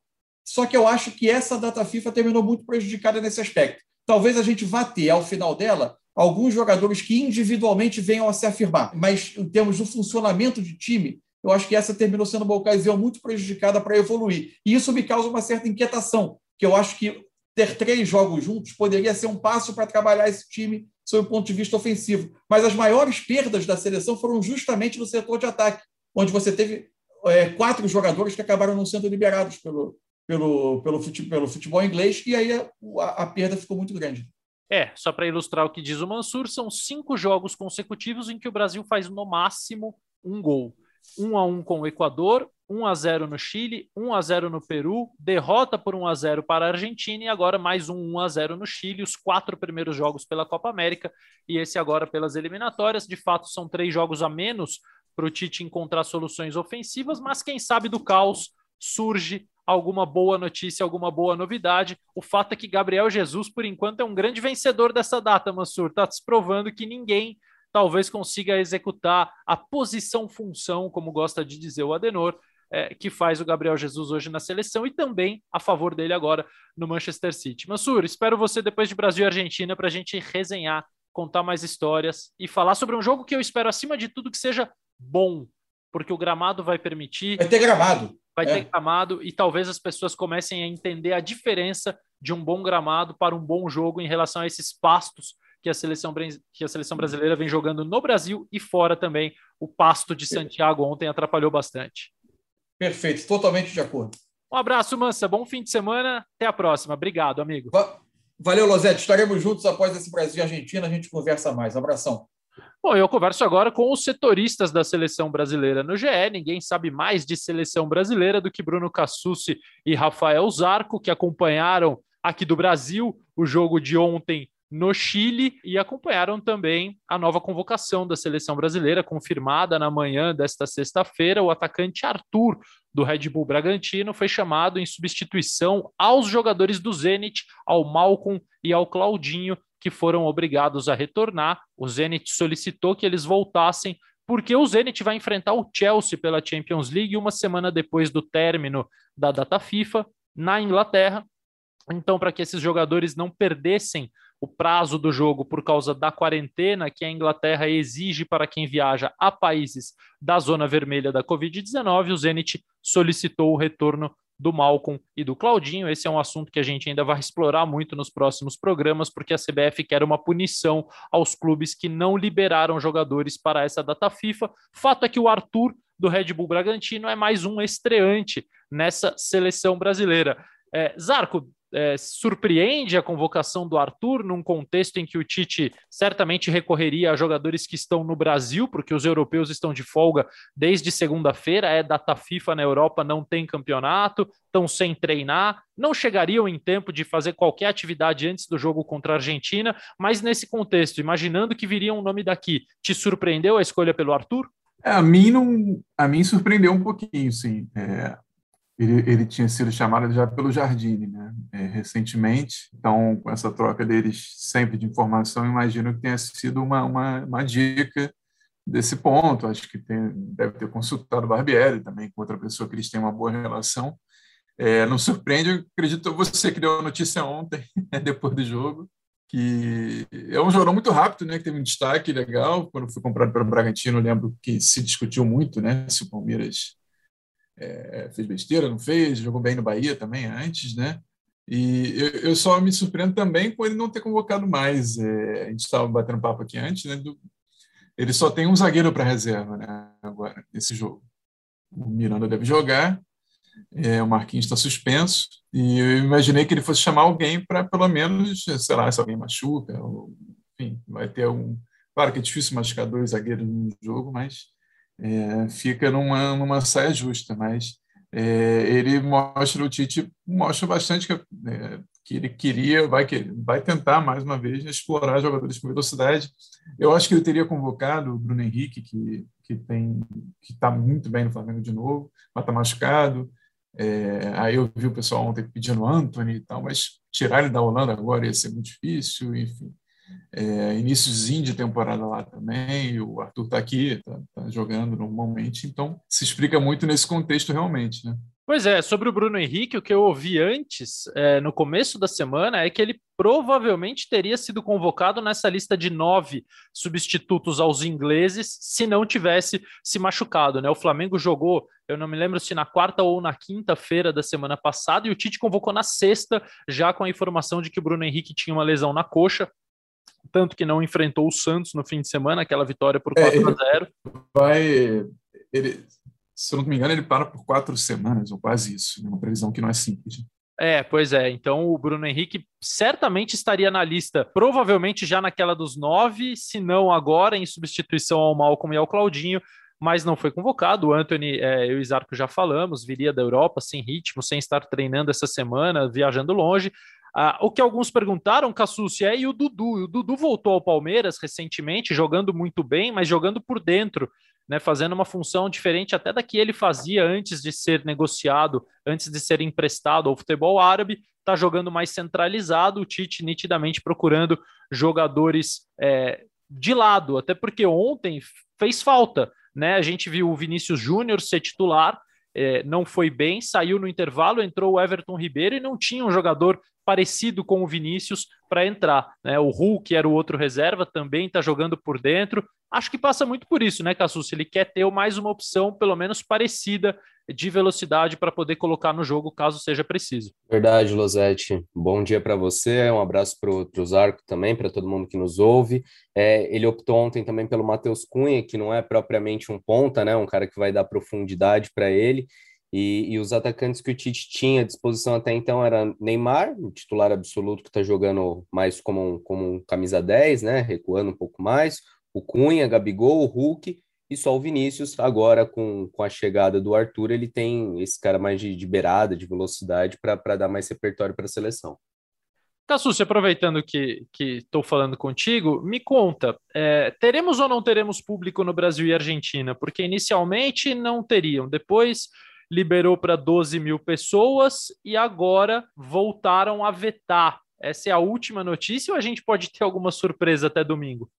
Só que eu acho que essa data FIFA terminou muito prejudicada nesse aspecto. Talvez a gente vá ter, ao final dela, alguns jogadores que individualmente venham a se afirmar, mas em termos do funcionamento de time, eu acho que essa terminou sendo uma ocasião muito prejudicada para evoluir. E isso me causa uma certa inquietação, que eu acho que ter três jogos juntos poderia ser um passo para trabalhar esse time sob o ponto de vista ofensivo. Mas as maiores perdas da seleção foram justamente no setor de ataque, onde você teve é, quatro jogadores que acabaram não sendo liberados pelo, pelo, pelo, futebol, pelo futebol inglês, e aí a, a, a perda ficou muito grande.
É, só para ilustrar o que diz o Mansur, são cinco jogos consecutivos em que o Brasil faz no máximo um gol. 1 a 1 com o Equador, 1 a 0 no Chile, 1 a 0 no Peru, derrota por 1 a 0 para a Argentina e agora mais um 1 a 0 no Chile, os quatro primeiros jogos pela Copa América e esse agora pelas eliminatórias. De fato, são três jogos a menos para o Tite encontrar soluções ofensivas, mas quem sabe do caos surge alguma boa notícia, alguma boa novidade. O fato é que Gabriel Jesus, por enquanto, é um grande vencedor dessa data, Mansur. Está se provando que ninguém talvez consiga executar a posição-função, como gosta de dizer o Adenor, é, que faz o Gabriel Jesus hoje na seleção e também a favor dele agora no Manchester City. Mansur, espero você depois de Brasil e Argentina para a gente resenhar, contar mais histórias e falar sobre um jogo que eu espero, acima de tudo, que seja bom, porque o gramado vai permitir.
Vai ter gramado
vai é. ter gramado e talvez as pessoas comecem a entender a diferença de um bom gramado para um bom jogo em relação a esses pastos que a seleção, que a seleção brasileira vem jogando no Brasil e fora também. O pasto de Santiago ontem atrapalhou bastante.
Perfeito, totalmente de acordo.
Um abraço, Mansa. Bom fim de semana. Até a próxima. Obrigado, amigo.
Valeu, Lozete. Estaremos juntos após esse Brasil e Argentina. A gente conversa mais. abração.
Bom, eu converso agora com os setoristas da seleção brasileira no GE. Ninguém sabe mais de seleção brasileira do que Bruno Cassucci e Rafael Zarco, que acompanharam aqui do Brasil o jogo de ontem no Chile e acompanharam também a nova convocação da seleção brasileira, confirmada na manhã desta sexta-feira. O atacante Arthur, do Red Bull Bragantino, foi chamado em substituição aos jogadores do Zenit, ao Malcom e ao Claudinho, que foram obrigados a retornar. O Zenit solicitou que eles voltassem, porque o Zenit vai enfrentar o Chelsea pela Champions League uma semana depois do término da data FIFA na Inglaterra. Então, para que esses jogadores não perdessem o prazo do jogo por causa da quarentena que a Inglaterra exige para quem viaja a países da zona vermelha da Covid-19, o Zenit solicitou o retorno do Malcolm e do Claudinho. Esse é um assunto que a gente ainda vai explorar muito nos próximos programas, porque a CBF quer uma punição aos clubes que não liberaram jogadores para essa data FIFA. Fato é que o Arthur do Red Bull Bragantino é mais um estreante nessa seleção brasileira. É, Zarco, é, surpreende a convocação do Arthur num contexto em que o Tite certamente recorreria a jogadores que estão no Brasil, porque os europeus estão de folga desde segunda-feira, é data FIFA na Europa, não tem campeonato, estão sem treinar, não chegariam em tempo de fazer qualquer atividade antes do jogo contra a Argentina, mas nesse contexto, imaginando que viria um nome daqui, te surpreendeu a escolha pelo Arthur?
É, a mim não, a mim surpreendeu um pouquinho, sim. É, ele, ele tinha sido chamado já pelo Jardine, né, é, recentemente. Então, com essa troca deles sempre de informação, imagino que tenha sido uma, uma, uma dica desse ponto. Acho que tem, deve ter consultado o Barbieri também, com outra pessoa que eles têm uma boa relação. É, não surpreende, acredito você que deu a notícia ontem, né, [laughs] depois do jogo, que é um jogador muito rápido, né, que teve um destaque legal. Quando foi comprado pelo Bragantino, lembro que se discutiu muito né, se o Palmeiras é, fez besteira, não fez, jogou bem no Bahia também antes, né? E eu, eu só me surpreendo também com ele não ter convocado mais. É, a gente estava batendo papo aqui antes, né? Do, ele só tem um zagueiro para reserva, né? Agora, nesse jogo. O Miranda deve jogar, é, o Marquinhos está suspenso, e eu imaginei que ele fosse chamar alguém para, pelo menos, sei lá, se alguém machuca, ou, enfim, vai ter um. Claro que é difícil machucar dois zagueiros no jogo, mas é, fica numa, numa saia justa, mas é, ele mostra, o Tite mostra bastante que, é, que ele queria, vai, vai tentar mais uma vez explorar jogadores com velocidade. Eu acho que ele teria convocado o Bruno Henrique, que, que tem que está muito bem no Flamengo de novo, mas está machucado. É, aí eu vi o pessoal ontem pedindo Anthony e tal, mas tirar ele da Holanda agora ia ser muito difícil, enfim é, iníciozinho de temporada lá também, o Arthur está aqui, está tá jogando normalmente, então se explica muito nesse contexto realmente, né?
Pois é, sobre o Bruno Henrique, o que eu ouvi antes, é, no começo da semana, é que ele provavelmente teria sido convocado nessa lista de nove substitutos aos ingleses se não tivesse se machucado. Né? O Flamengo jogou, eu não me lembro se na quarta ou na quinta-feira da semana passada, e o Tite convocou na sexta, já com a informação de que o Bruno Henrique tinha uma lesão na coxa tanto que não enfrentou o Santos no fim de semana, aquela vitória por 4 é, a 0
Vai. Ele, se eu não me engano, ele para por quatro semanas, ou quase isso, né? uma previsão que não é simples.
É, pois é. Então o Bruno Henrique certamente estaria na lista, provavelmente já naquela dos nove, se não agora, em substituição ao Malcolm e ao Claudinho, mas não foi convocado. O Anthony, é, eu e Zarco já falamos, viria da Europa sem ritmo, sem estar treinando essa semana, viajando longe. Ah, o que alguns perguntaram, Cassucci, é e o Dudu. O Dudu voltou ao Palmeiras recentemente, jogando muito bem, mas jogando por dentro, né, fazendo uma função diferente até da que ele fazia antes de ser negociado, antes de ser emprestado ao futebol árabe. Está jogando mais centralizado, o Tite nitidamente procurando jogadores é, de lado, até porque ontem fez falta. Né? A gente viu o Vinícius Júnior ser titular, é, não foi bem, saiu no intervalo, entrou o Everton Ribeiro e não tinha um jogador parecido com o Vinícius para entrar. Né? O Hulk era o outro reserva, também está jogando por dentro. Acho que passa muito por isso, né, Cassus? Ele quer ter mais uma opção, pelo menos parecida, de velocidade para poder colocar no jogo caso seja preciso.
Verdade, Losetti. Bom dia para você, um abraço para o Zarco também, para todo mundo que nos ouve. É, ele optou ontem também pelo Matheus Cunha, que não é propriamente um ponta, né? Um cara que vai dar profundidade para ele. E, e, os atacantes que o Tite tinha à disposição até então era Neymar, o titular absoluto que está jogando mais como um, como um camisa 10, né? Recuando um pouco mais. O Cunha, Gabigol, o Hulk e só o Vinícius, agora com, com a chegada do Arthur, ele tem esse cara mais de, de beirada, de velocidade, para dar mais repertório para a seleção.
Cassucci, aproveitando que estou falando contigo, me conta, é, teremos ou não teremos público no Brasil e Argentina? Porque inicialmente não teriam, depois liberou para 12 mil pessoas e agora voltaram a vetar essa é a última notícia ou a gente pode ter alguma surpresa até domingo?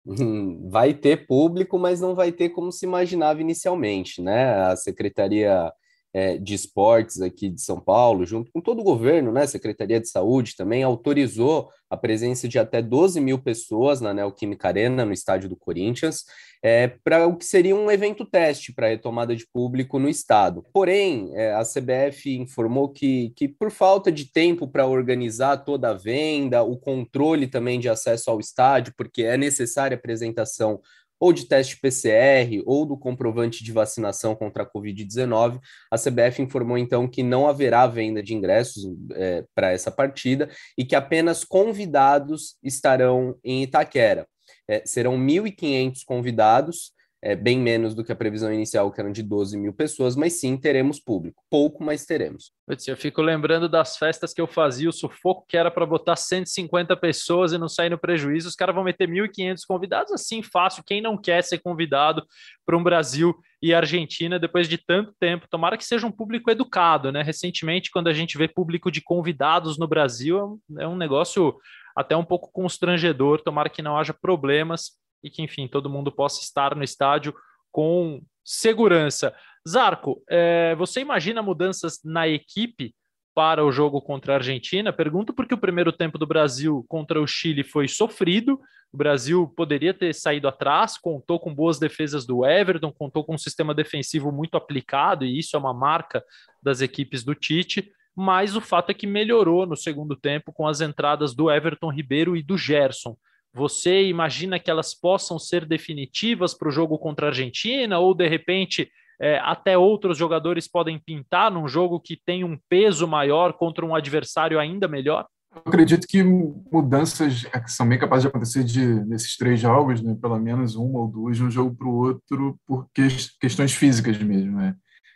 Vai ter público, mas não vai ter como se imaginava inicialmente, né? A Secretaria é, de Esportes aqui de São Paulo, junto com todo o governo, né, Secretaria de Saúde também, autorizou a presença de até 12 mil pessoas na Neoquímica Arena, no estádio do Corinthians, é, para o que seria um evento teste para a retomada de público no estado. Porém, é, a CBF informou que, que por falta de tempo para organizar toda a venda, o controle também de acesso ao estádio, porque é necessária a apresentação ou de teste PCR ou do comprovante de vacinação contra a Covid-19, a CBF informou então que não haverá venda de ingressos é, para essa partida e que apenas convidados estarão em Itaquera. É, serão 1.500 convidados é, bem menos do que a previsão inicial, que eram de 12 mil pessoas, mas sim teremos público. Pouco, mas teremos.
Eu fico lembrando das festas que eu fazia, o sufoco que era para botar 150 pessoas e não sair no prejuízo. Os caras vão meter 1.500 convidados assim, fácil. Quem não quer ser convidado para um Brasil e Argentina depois de tanto tempo? Tomara que seja um público educado, né? Recentemente, quando a gente vê público de convidados no Brasil, é um negócio até um pouco constrangedor. Tomara que não haja problemas e que, enfim, todo mundo possa estar no estádio com segurança. Zarco, é, você imagina mudanças na equipe para o jogo contra a Argentina? Pergunto porque o primeiro tempo do Brasil contra o Chile foi sofrido. O Brasil poderia ter saído atrás, contou com boas defesas do Everton, contou com um sistema defensivo muito aplicado, e isso é uma marca das equipes do Tite. Mas o fato é que melhorou no segundo tempo com as entradas do Everton Ribeiro e do Gerson. Você imagina que elas possam ser definitivas para o jogo contra a Argentina, ou de repente é, até outros jogadores podem pintar num jogo que tem um peso maior contra um adversário ainda melhor?
Eu acredito que mudanças é, são bem capazes de acontecer de, nesses três jogos, né? pelo menos uma ou duas, de um jogo para o outro, por que, questões físicas mesmo. Né?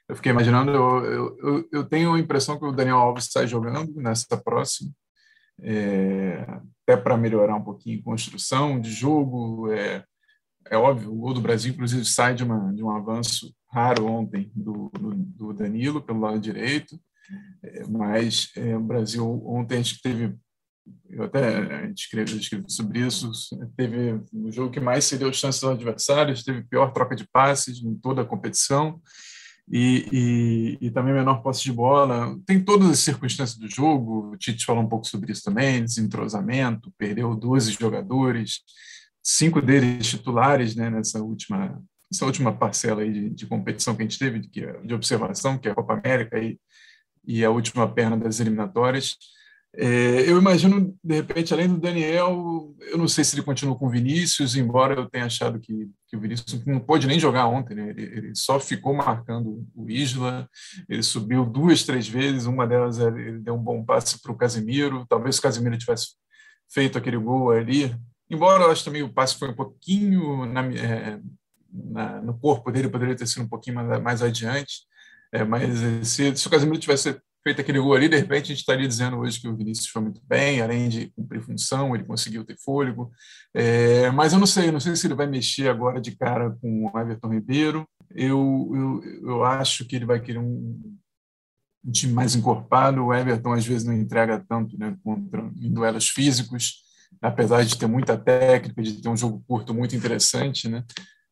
Eu fiquei imaginando, eu, eu, eu tenho a impressão que o Daniel Alves sai jogando nessa próxima, é, até para melhorar um pouquinho construção de jogo. É, é óbvio, o gol do Brasil, inclusive, sai de, uma, de um avanço raro ontem do, do, do Danilo pelo lado direito, é, mas é, o Brasil ontem a gente teve, eu até escrevi, escrevi sobre isso, teve o jogo que mais cedeu chances aos adversários, teve pior troca de passes em toda a competição, e, e, e, também menor posse de bola. Tem todas as circunstâncias do jogo, o Tite falou um pouco sobre isso também, desentrosamento, perdeu 12 jogadores, cinco deles titulares né, nessa última essa última parcela aí de, de competição que a gente teve, de, é, de observação, que é a Copa América e, e a última perna das eliminatórias. É, eu imagino, de repente, além do Daniel, eu não sei se ele continua com o Vinícius, embora eu tenha achado que, que o Vinícius não pôde nem jogar ontem, né? ele, ele, só ficou marcando o Isla, ele subiu duas, três vezes, uma delas ele deu um bom passe para o Casemiro, talvez o Casemiro tivesse feito aquele gol ali, embora eu acho também o passe foi um pouquinho na, é, na, no corpo dele, poderia ter sido um pouquinho mais, mais adiante, é, mas se, se o Casemiro tivesse feito aquele gol ali, de repente a gente estaria dizendo hoje que o Vinícius foi muito bem, além de cumprir função, ele conseguiu ter fôlego. É, mas eu não sei, não sei se ele vai mexer agora de cara com o Everton Ribeiro. Eu, eu, eu acho que ele vai querer um, um time mais encorpado. O Everton às vezes não entrega tanto né, contra, em duelos físicos, apesar de ter muita técnica, de ter um jogo curto muito interessante, né?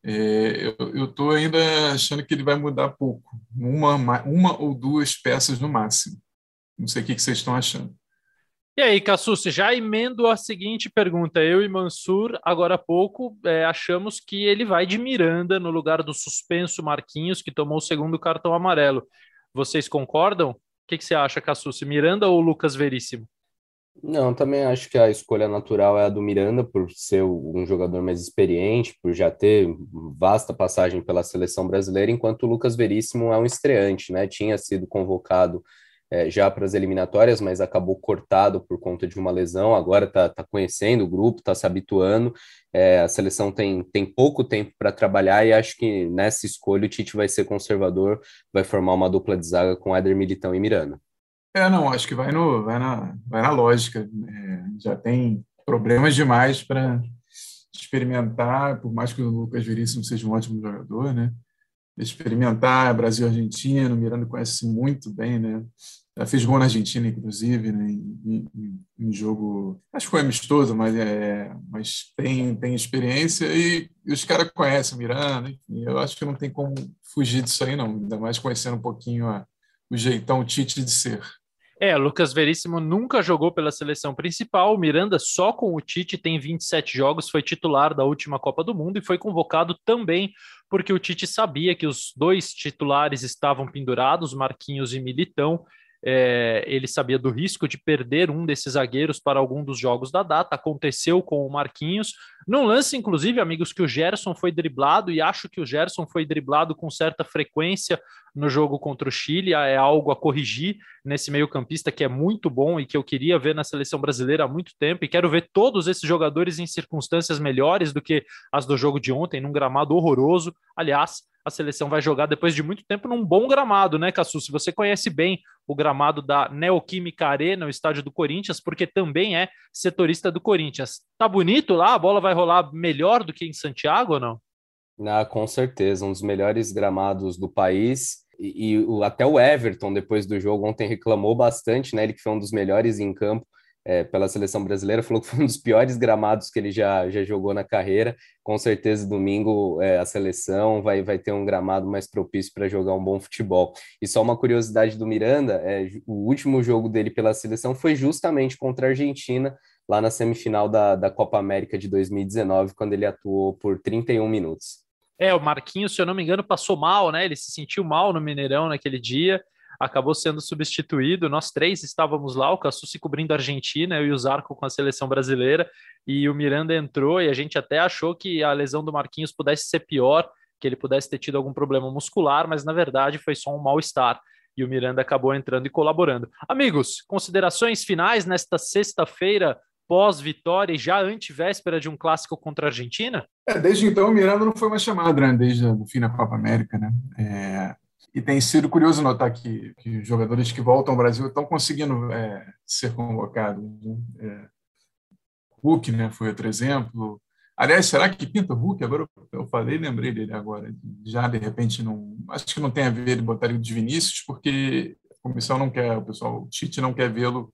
É, eu estou ainda achando que ele vai mudar pouco, uma, uma ou duas peças no máximo. Não sei o que, que vocês estão achando.
E aí, Cassus, já emendo a seguinte pergunta. Eu e Mansur, agora há pouco, é, achamos que ele vai de Miranda no lugar do suspenso Marquinhos, que tomou o segundo cartão amarelo. Vocês concordam? O que, que você acha, Cassus? Miranda ou Lucas Veríssimo?
Não, também acho que a escolha natural é a do Miranda, por ser um jogador mais experiente, por já ter vasta passagem pela seleção brasileira, enquanto o Lucas Veríssimo é um estreante, né? Tinha sido convocado é, já para as eliminatórias, mas acabou cortado por conta de uma lesão. Agora está tá conhecendo o grupo, está se habituando. É, a seleção tem, tem pouco tempo para trabalhar e acho que nessa escolha o Tite vai ser conservador, vai formar uma dupla de zaga com Éder Militão e Miranda.
É, não, acho que vai, no, vai, na, vai na lógica. É, já tem problemas demais para experimentar, por mais que o Lucas Veríssimo seja um ótimo jogador, né? Experimentar Brasil Argentina, o Miranda conhece muito bem, né? Já fez gol na Argentina, inclusive, né? em, em, em jogo, acho que foi amistoso, mas, é, mas tem, tem experiência e, e os caras conhecem o Miranda, enfim, eu acho que não tem como fugir disso aí, não, ainda mais conhecendo um pouquinho a, o jeitão Tite de ser.
É, Lucas Veríssimo nunca jogou pela seleção principal. Miranda só com o Tite tem 27 jogos, foi titular da última Copa do Mundo e foi convocado também porque o Tite sabia que os dois titulares estavam pendurados, Marquinhos e Militão, é, ele sabia do risco de perder um desses zagueiros para algum dos jogos da data. Aconteceu com o Marquinhos. Num lance, inclusive, amigos, que o Gerson foi driblado, e acho que o Gerson foi driblado com certa frequência no jogo contra o Chile. É algo a corrigir nesse meio-campista que é muito bom e que eu queria ver na seleção brasileira há muito tempo. E quero ver todos esses jogadores em circunstâncias melhores do que as do jogo de ontem, num gramado horroroso. Aliás, a seleção vai jogar depois de muito tempo num bom gramado, né, Cassu? Se você conhece bem o gramado da Neoquímica Arena, o estádio do Corinthians, porque também é setorista do Corinthians. Tá bonito lá? A bola vai rolar melhor do que em Santiago ou não?
Ah, com certeza, um dos melhores gramados do país. E, e o, até o Everton, depois do jogo, ontem reclamou bastante, né? Ele que foi um dos melhores em campo é, pela seleção brasileira, falou que foi um dos piores gramados que ele já, já jogou na carreira. Com certeza, domingo é, a seleção vai, vai ter um gramado mais propício para jogar um bom futebol. E só uma curiosidade do Miranda: é, o último jogo dele pela seleção foi justamente contra a Argentina, lá na semifinal da, da Copa América de 2019, quando ele atuou por 31 minutos.
É, o Marquinhos, se eu não me engano, passou mal, né? Ele se sentiu mal no Mineirão naquele dia acabou sendo substituído. Nós três estávamos lá, o Cassucci cobrindo a Argentina, eu e o Zarco com a seleção brasileira, e o Miranda entrou e a gente até achou que a lesão do Marquinhos pudesse ser pior, que ele pudesse ter tido algum problema muscular, mas na verdade foi só um mal-estar. E o Miranda acabou entrando e colaborando. Amigos, considerações finais nesta sexta-feira, pós-vitória e já antivéspera de um clássico contra a Argentina?
É, desde então o Miranda não foi mais chamado, né? Desde o fim da Copa América, né? É, e tem sido curioso notar que, que jogadores que voltam ao Brasil estão conseguindo é, ser convocados. Né? É, Hulk né, foi outro exemplo. Aliás, será que pinta Hulk? Agora eu falei lembrei dele agora. Já, de repente, não. Acho que não tem a ver ele botar ele de Vinícius, porque a comissão não quer, o pessoal, o Tite não quer vê-lo.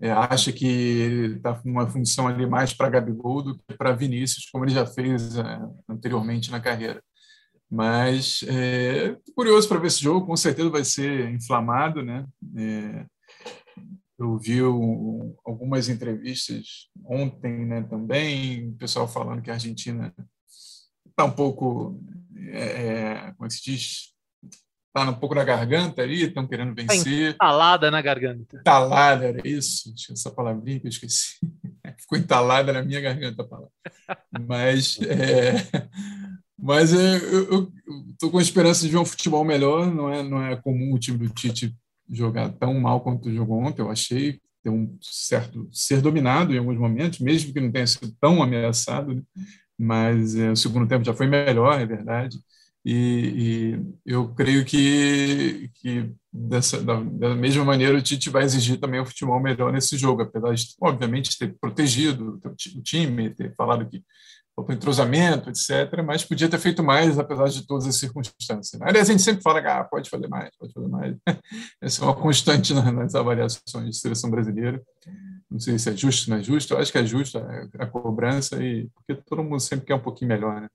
É, acha que ele está com uma função ali mais para Gabigol do que para Vinícius, como ele já fez é, anteriormente na carreira. Mas é, curioso para ver esse jogo, com certeza vai ser inflamado, né? É, eu vi um, algumas entrevistas ontem, né? Também o pessoal falando que a Argentina está um pouco, é, é, como é que se diz? Está um pouco na garganta ali, estão querendo tá vencer.
entalada na garganta.
Entalada, era isso. Essa palavrinha que eu esqueci. [laughs] Ficou entalada na minha garganta a palavra. Mas é, mas é, eu estou com a esperança de ver um futebol melhor. Não é, não é comum o time do Tite jogar tão mal quanto jogou ontem. Eu achei ter um certo ser dominado em alguns momentos, mesmo que não tenha sido tão ameaçado. Né? Mas é, o segundo tempo já foi melhor, é verdade. E, e eu creio que, que dessa, da, da, mesma maneira o Tite vai exigir também o futebol melhor nesse jogo, apesar de, obviamente, ter protegido o time, ter falado que faltou entrosamento, etc., mas podia ter feito mais, apesar de todas as circunstâncias. Né? Aliás, a gente sempre fala que ah, pode fazer mais, pode fazer mais. [laughs] Essa é uma constante nas avaliações de seleção brasileira. Não sei se é justo, não é justo, eu acho que é justo a, cobrança, e, porque todo mundo sempre quer um pouquinho melhor. Né?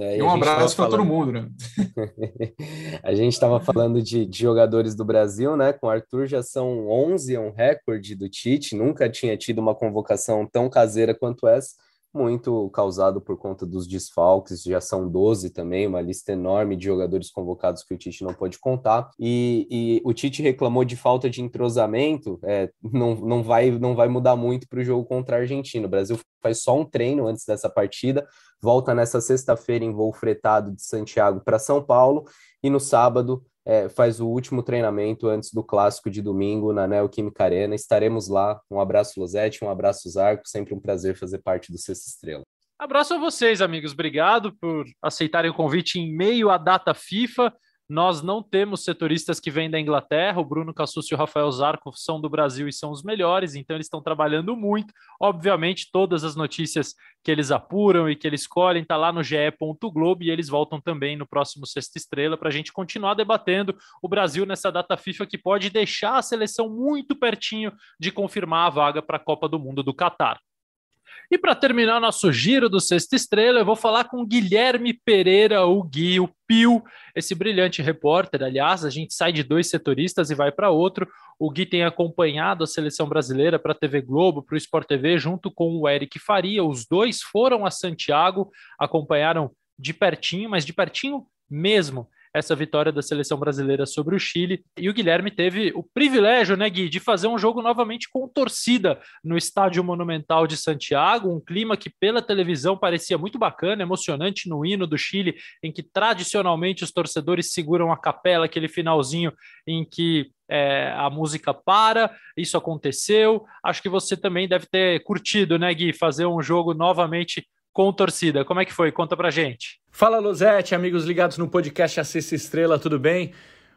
É, e um abraço para todo mundo, né? [laughs]
a gente estava falando de, de, jogadores do Brasil, né? Com o Arthur já são 11, é um recorde do Tite, nunca tinha tido uma convocação tão caseira quanto essa muito causado por conta dos desfalques, já são 12 também, uma lista enorme de jogadores convocados que o Tite não pode contar. E, e o Tite reclamou de falta de entrosamento, é, não, não, vai, não vai mudar muito para o jogo contra a Argentina. O Brasil faz só um treino antes dessa partida, volta nessa sexta-feira em voo fretado de Santiago para São Paulo, e no sábado é, faz o último treinamento antes do clássico de domingo na Neoquímica Arena. Estaremos lá. Um abraço, Losete, um abraço, Zarco. Sempre um prazer fazer parte do Sexta Estrela.
Abraço a vocês, amigos. Obrigado por aceitarem o convite em meio à data FIFA. Nós não temos setoristas que vêm da Inglaterra, o Bruno Cassucci e o Rafael Zarco são do Brasil e são os melhores, então eles estão trabalhando muito. Obviamente, todas as notícias que eles apuram e que eles escolhem tá lá no ge.globo e eles voltam também no próximo Sexta Estrela para a gente continuar debatendo o Brasil nessa data FIFA que pode deixar a seleção muito pertinho de confirmar a vaga para a Copa do Mundo do Catar. E para terminar nosso giro do Sexta Estrela, eu vou falar com Guilherme Pereira, o Gui, o Pio, esse brilhante repórter. Aliás, a gente sai de dois setoristas e vai para outro. O Gui tem acompanhado a seleção brasileira para a TV Globo, para o Sport TV, junto com o Eric Faria. Os dois foram a Santiago, acompanharam de pertinho, mas de pertinho mesmo essa vitória da seleção brasileira sobre o Chile. E o Guilherme teve o privilégio, né, Gui, de fazer um jogo novamente com torcida no Estádio Monumental de Santiago, um clima que pela televisão parecia muito bacana, emocionante no hino do Chile, em que tradicionalmente os torcedores seguram a capela, aquele finalzinho em que é, a música para, isso aconteceu. Acho que você também deve ter curtido, né, Gui, fazer um jogo novamente com torcida. Como é que foi? Conta pra gente.
Fala, Losete, amigos ligados no podcast A Estrela, tudo bem?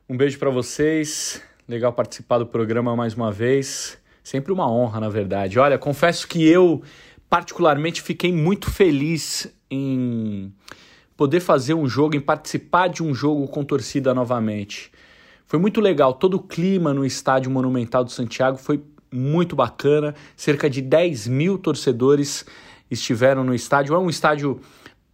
Um beijo para vocês. Legal participar do programa mais uma vez. Sempre uma honra, na verdade. Olha, confesso que eu particularmente fiquei muito feliz em poder fazer um jogo, em participar de um jogo com torcida novamente. Foi muito legal, todo o clima no Estádio Monumental de Santiago foi muito bacana. Cerca de 10 mil torcedores estiveram no estádio. É um estádio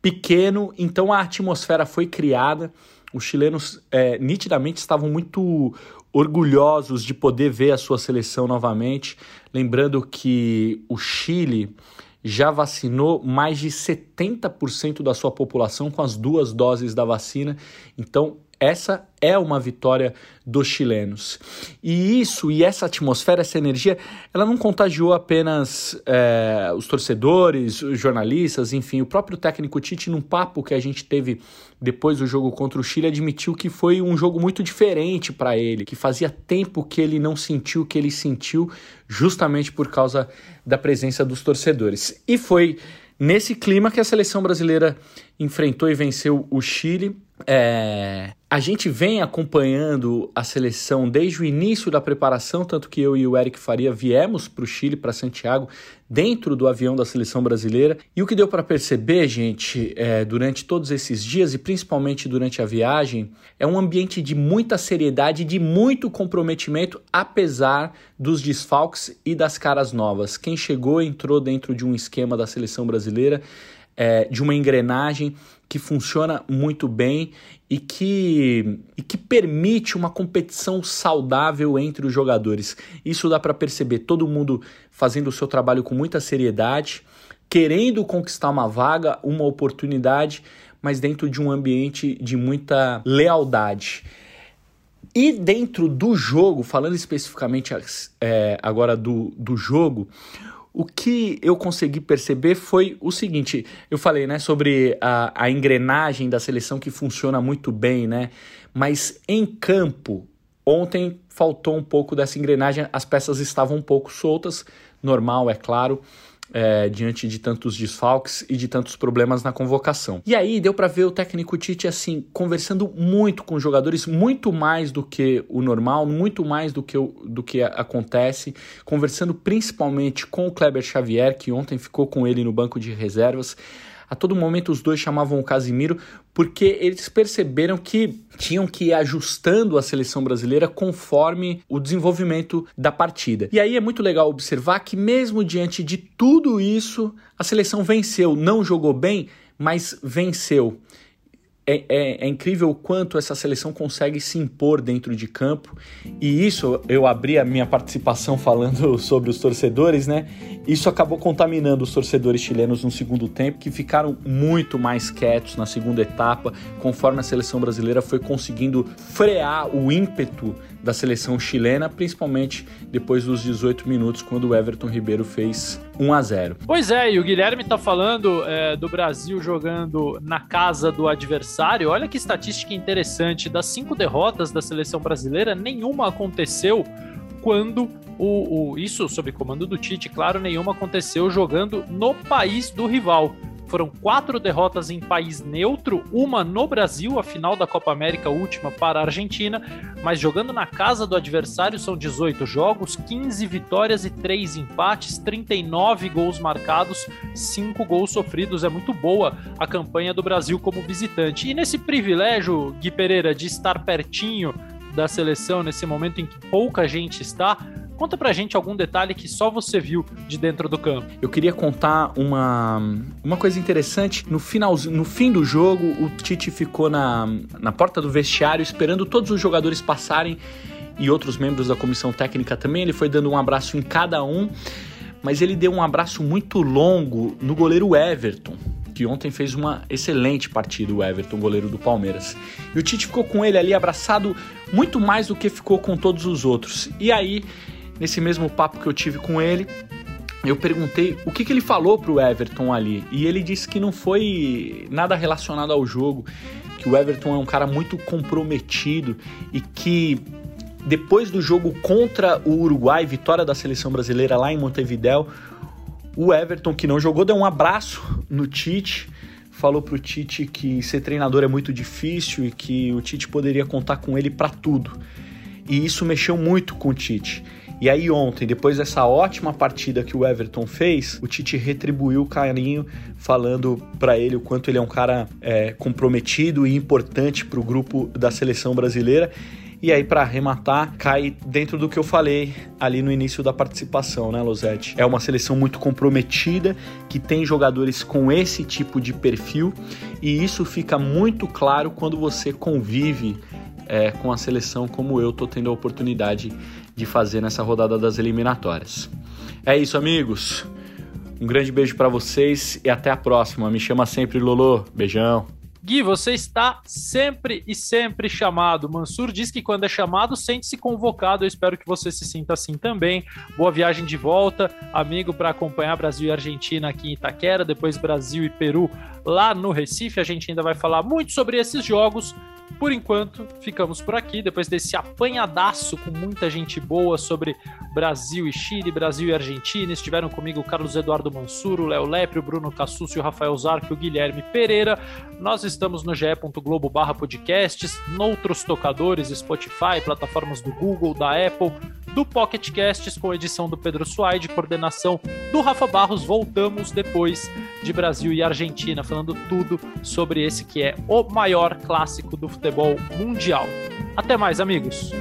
pequeno, então a atmosfera foi criada. Os chilenos é, nitidamente estavam muito orgulhosos de poder ver a sua seleção novamente. Lembrando que o Chile já vacinou mais de 70% da sua população com as duas doses da vacina. Então, essa é uma vitória dos chilenos. E isso, e essa atmosfera, essa energia, ela não contagiou apenas é, os torcedores, os jornalistas, enfim, o próprio técnico Tite, num papo que a gente teve depois do jogo contra o Chile, admitiu que foi um jogo muito diferente para ele, que fazia tempo que ele não sentiu o que ele sentiu, justamente por causa da presença dos torcedores. E foi nesse clima que a seleção brasileira enfrentou e venceu o Chile é, a gente vem acompanhando a seleção desde o início da preparação, tanto que eu e o Eric Faria viemos para o Chile, para Santiago, dentro do avião da seleção brasileira. E o que deu para perceber, gente, é, durante todos esses dias e principalmente durante a viagem, é um ambiente de muita seriedade, de muito comprometimento, apesar dos desfalques e das caras novas. Quem chegou entrou dentro de um esquema da seleção brasileira, é, de uma engrenagem que funciona muito bem e que, e que permite uma competição saudável entre os jogadores. Isso dá para perceber todo mundo fazendo o seu trabalho com muita seriedade, querendo conquistar uma vaga, uma oportunidade, mas dentro de um ambiente de muita lealdade. E dentro do jogo, falando especificamente é, agora do, do jogo, o que eu consegui perceber foi o seguinte: eu falei né, sobre a, a engrenagem da seleção que funciona muito bem, né? Mas em campo, ontem faltou um pouco dessa engrenagem, as peças estavam um pouco soltas, normal, é claro é, diante de tantos desfalques e de tantos problemas na convocação. E aí deu para ver o técnico Tite assim conversando muito com os jogadores, muito mais do que o normal, muito mais do que, o, do que acontece, conversando principalmente com o Kleber Xavier, que ontem ficou com ele no banco de reservas. A todo momento os dois chamavam o Casimiro porque eles perceberam que tinham que ir ajustando a seleção brasileira conforme o desenvolvimento da partida. E aí é muito legal observar que mesmo diante de tudo isso, a seleção venceu, não jogou bem, mas venceu é, é, é, incrível o quanto essa seleção consegue se impor dentro de campo. E isso, eu abri a minha participação [laughs] falando sobre os torcedores, né? Isso acabou contaminando os torcedores chilenos no segundo tempo, que ficaram muito mais quietos na segunda etapa, conforme a seleção brasileira foi conseguindo frear o ímpeto da seleção chilena, principalmente depois dos 18 minutos, quando o Everton Ribeiro fez 1 a 0
Pois é, e o Guilherme está falando é, do Brasil jogando na casa do adversário. Olha que estatística interessante: das cinco derrotas da seleção brasileira, nenhuma aconteceu quando o, o, isso sob comando do Tite, claro, nenhuma aconteceu jogando no país do rival. Foram quatro derrotas em país neutro, uma no Brasil, a final da Copa América última para a Argentina, mas jogando na casa do adversário são 18 jogos, 15 vitórias e 3 empates, 39 gols marcados, 5 gols sofridos. É muito boa a campanha do Brasil como visitante. E nesse privilégio, Gui Pereira, de estar pertinho da seleção nesse momento em que pouca gente está, Conta pra gente algum detalhe que só você viu de dentro do campo.
Eu queria contar uma, uma coisa interessante. No, final, no fim do jogo, o Tite ficou na, na porta do vestiário esperando todos os jogadores passarem e outros membros da comissão técnica também. Ele foi dando um abraço em cada um, mas ele deu um abraço muito longo no goleiro Everton que ontem fez uma excelente partida, o Everton, goleiro do Palmeiras. E o Tite ficou com ele ali abraçado muito mais do que ficou com todos os outros. E aí, nesse mesmo papo que eu tive com ele, eu perguntei o que, que ele falou pro Everton ali. E ele disse que não foi nada relacionado ao jogo, que o Everton é um cara muito comprometido e que depois do jogo contra o Uruguai, vitória da seleção brasileira lá em Montevideo, o Everton, que não jogou, deu um abraço no Tite, falou pro Tite que ser treinador é muito difícil e que o Tite poderia contar com ele para tudo. E isso mexeu muito com o Tite. E aí ontem, depois dessa ótima partida que o Everton fez, o Tite retribuiu o carinho, falando para ele o quanto ele é um cara é, comprometido e importante para o grupo da seleção brasileira. E aí, para arrematar, cai dentro do que eu falei ali no início da participação, né, Losete? É uma seleção muito comprometida, que tem jogadores com esse tipo de perfil, e isso fica muito claro quando você convive é, com a seleção como eu tô tendo a oportunidade de fazer nessa rodada das eliminatórias. É isso, amigos. Um grande beijo para vocês e até a próxima. Me chama sempre Lolo. Beijão.
Gui, você está sempre e sempre chamado. Mansur diz que quando é chamado, sente-se convocado. Eu espero que você se sinta assim também. Boa viagem de volta, amigo, para acompanhar Brasil e Argentina aqui em Itaquera, depois Brasil e Peru lá no Recife. A gente ainda vai falar muito sobre esses jogos por enquanto, ficamos por aqui. Depois desse apanhadaço com muita gente boa sobre Brasil e Chile, Brasil e Argentina, estiveram comigo o Carlos Eduardo Mansuro, Léo Lepre, o Bruno Cassucci, o Rafael Zarco e o Guilherme Pereira. Nós estamos no ge.globo podcasts, noutros tocadores, Spotify, plataformas do Google, da Apple, do Pocket Casts, com edição do Pedro Suaide, coordenação do Rafa Barros. Voltamos depois de Brasil e Argentina, falando tudo sobre esse que é o maior clássico do futebol mundial. Até mais, amigos!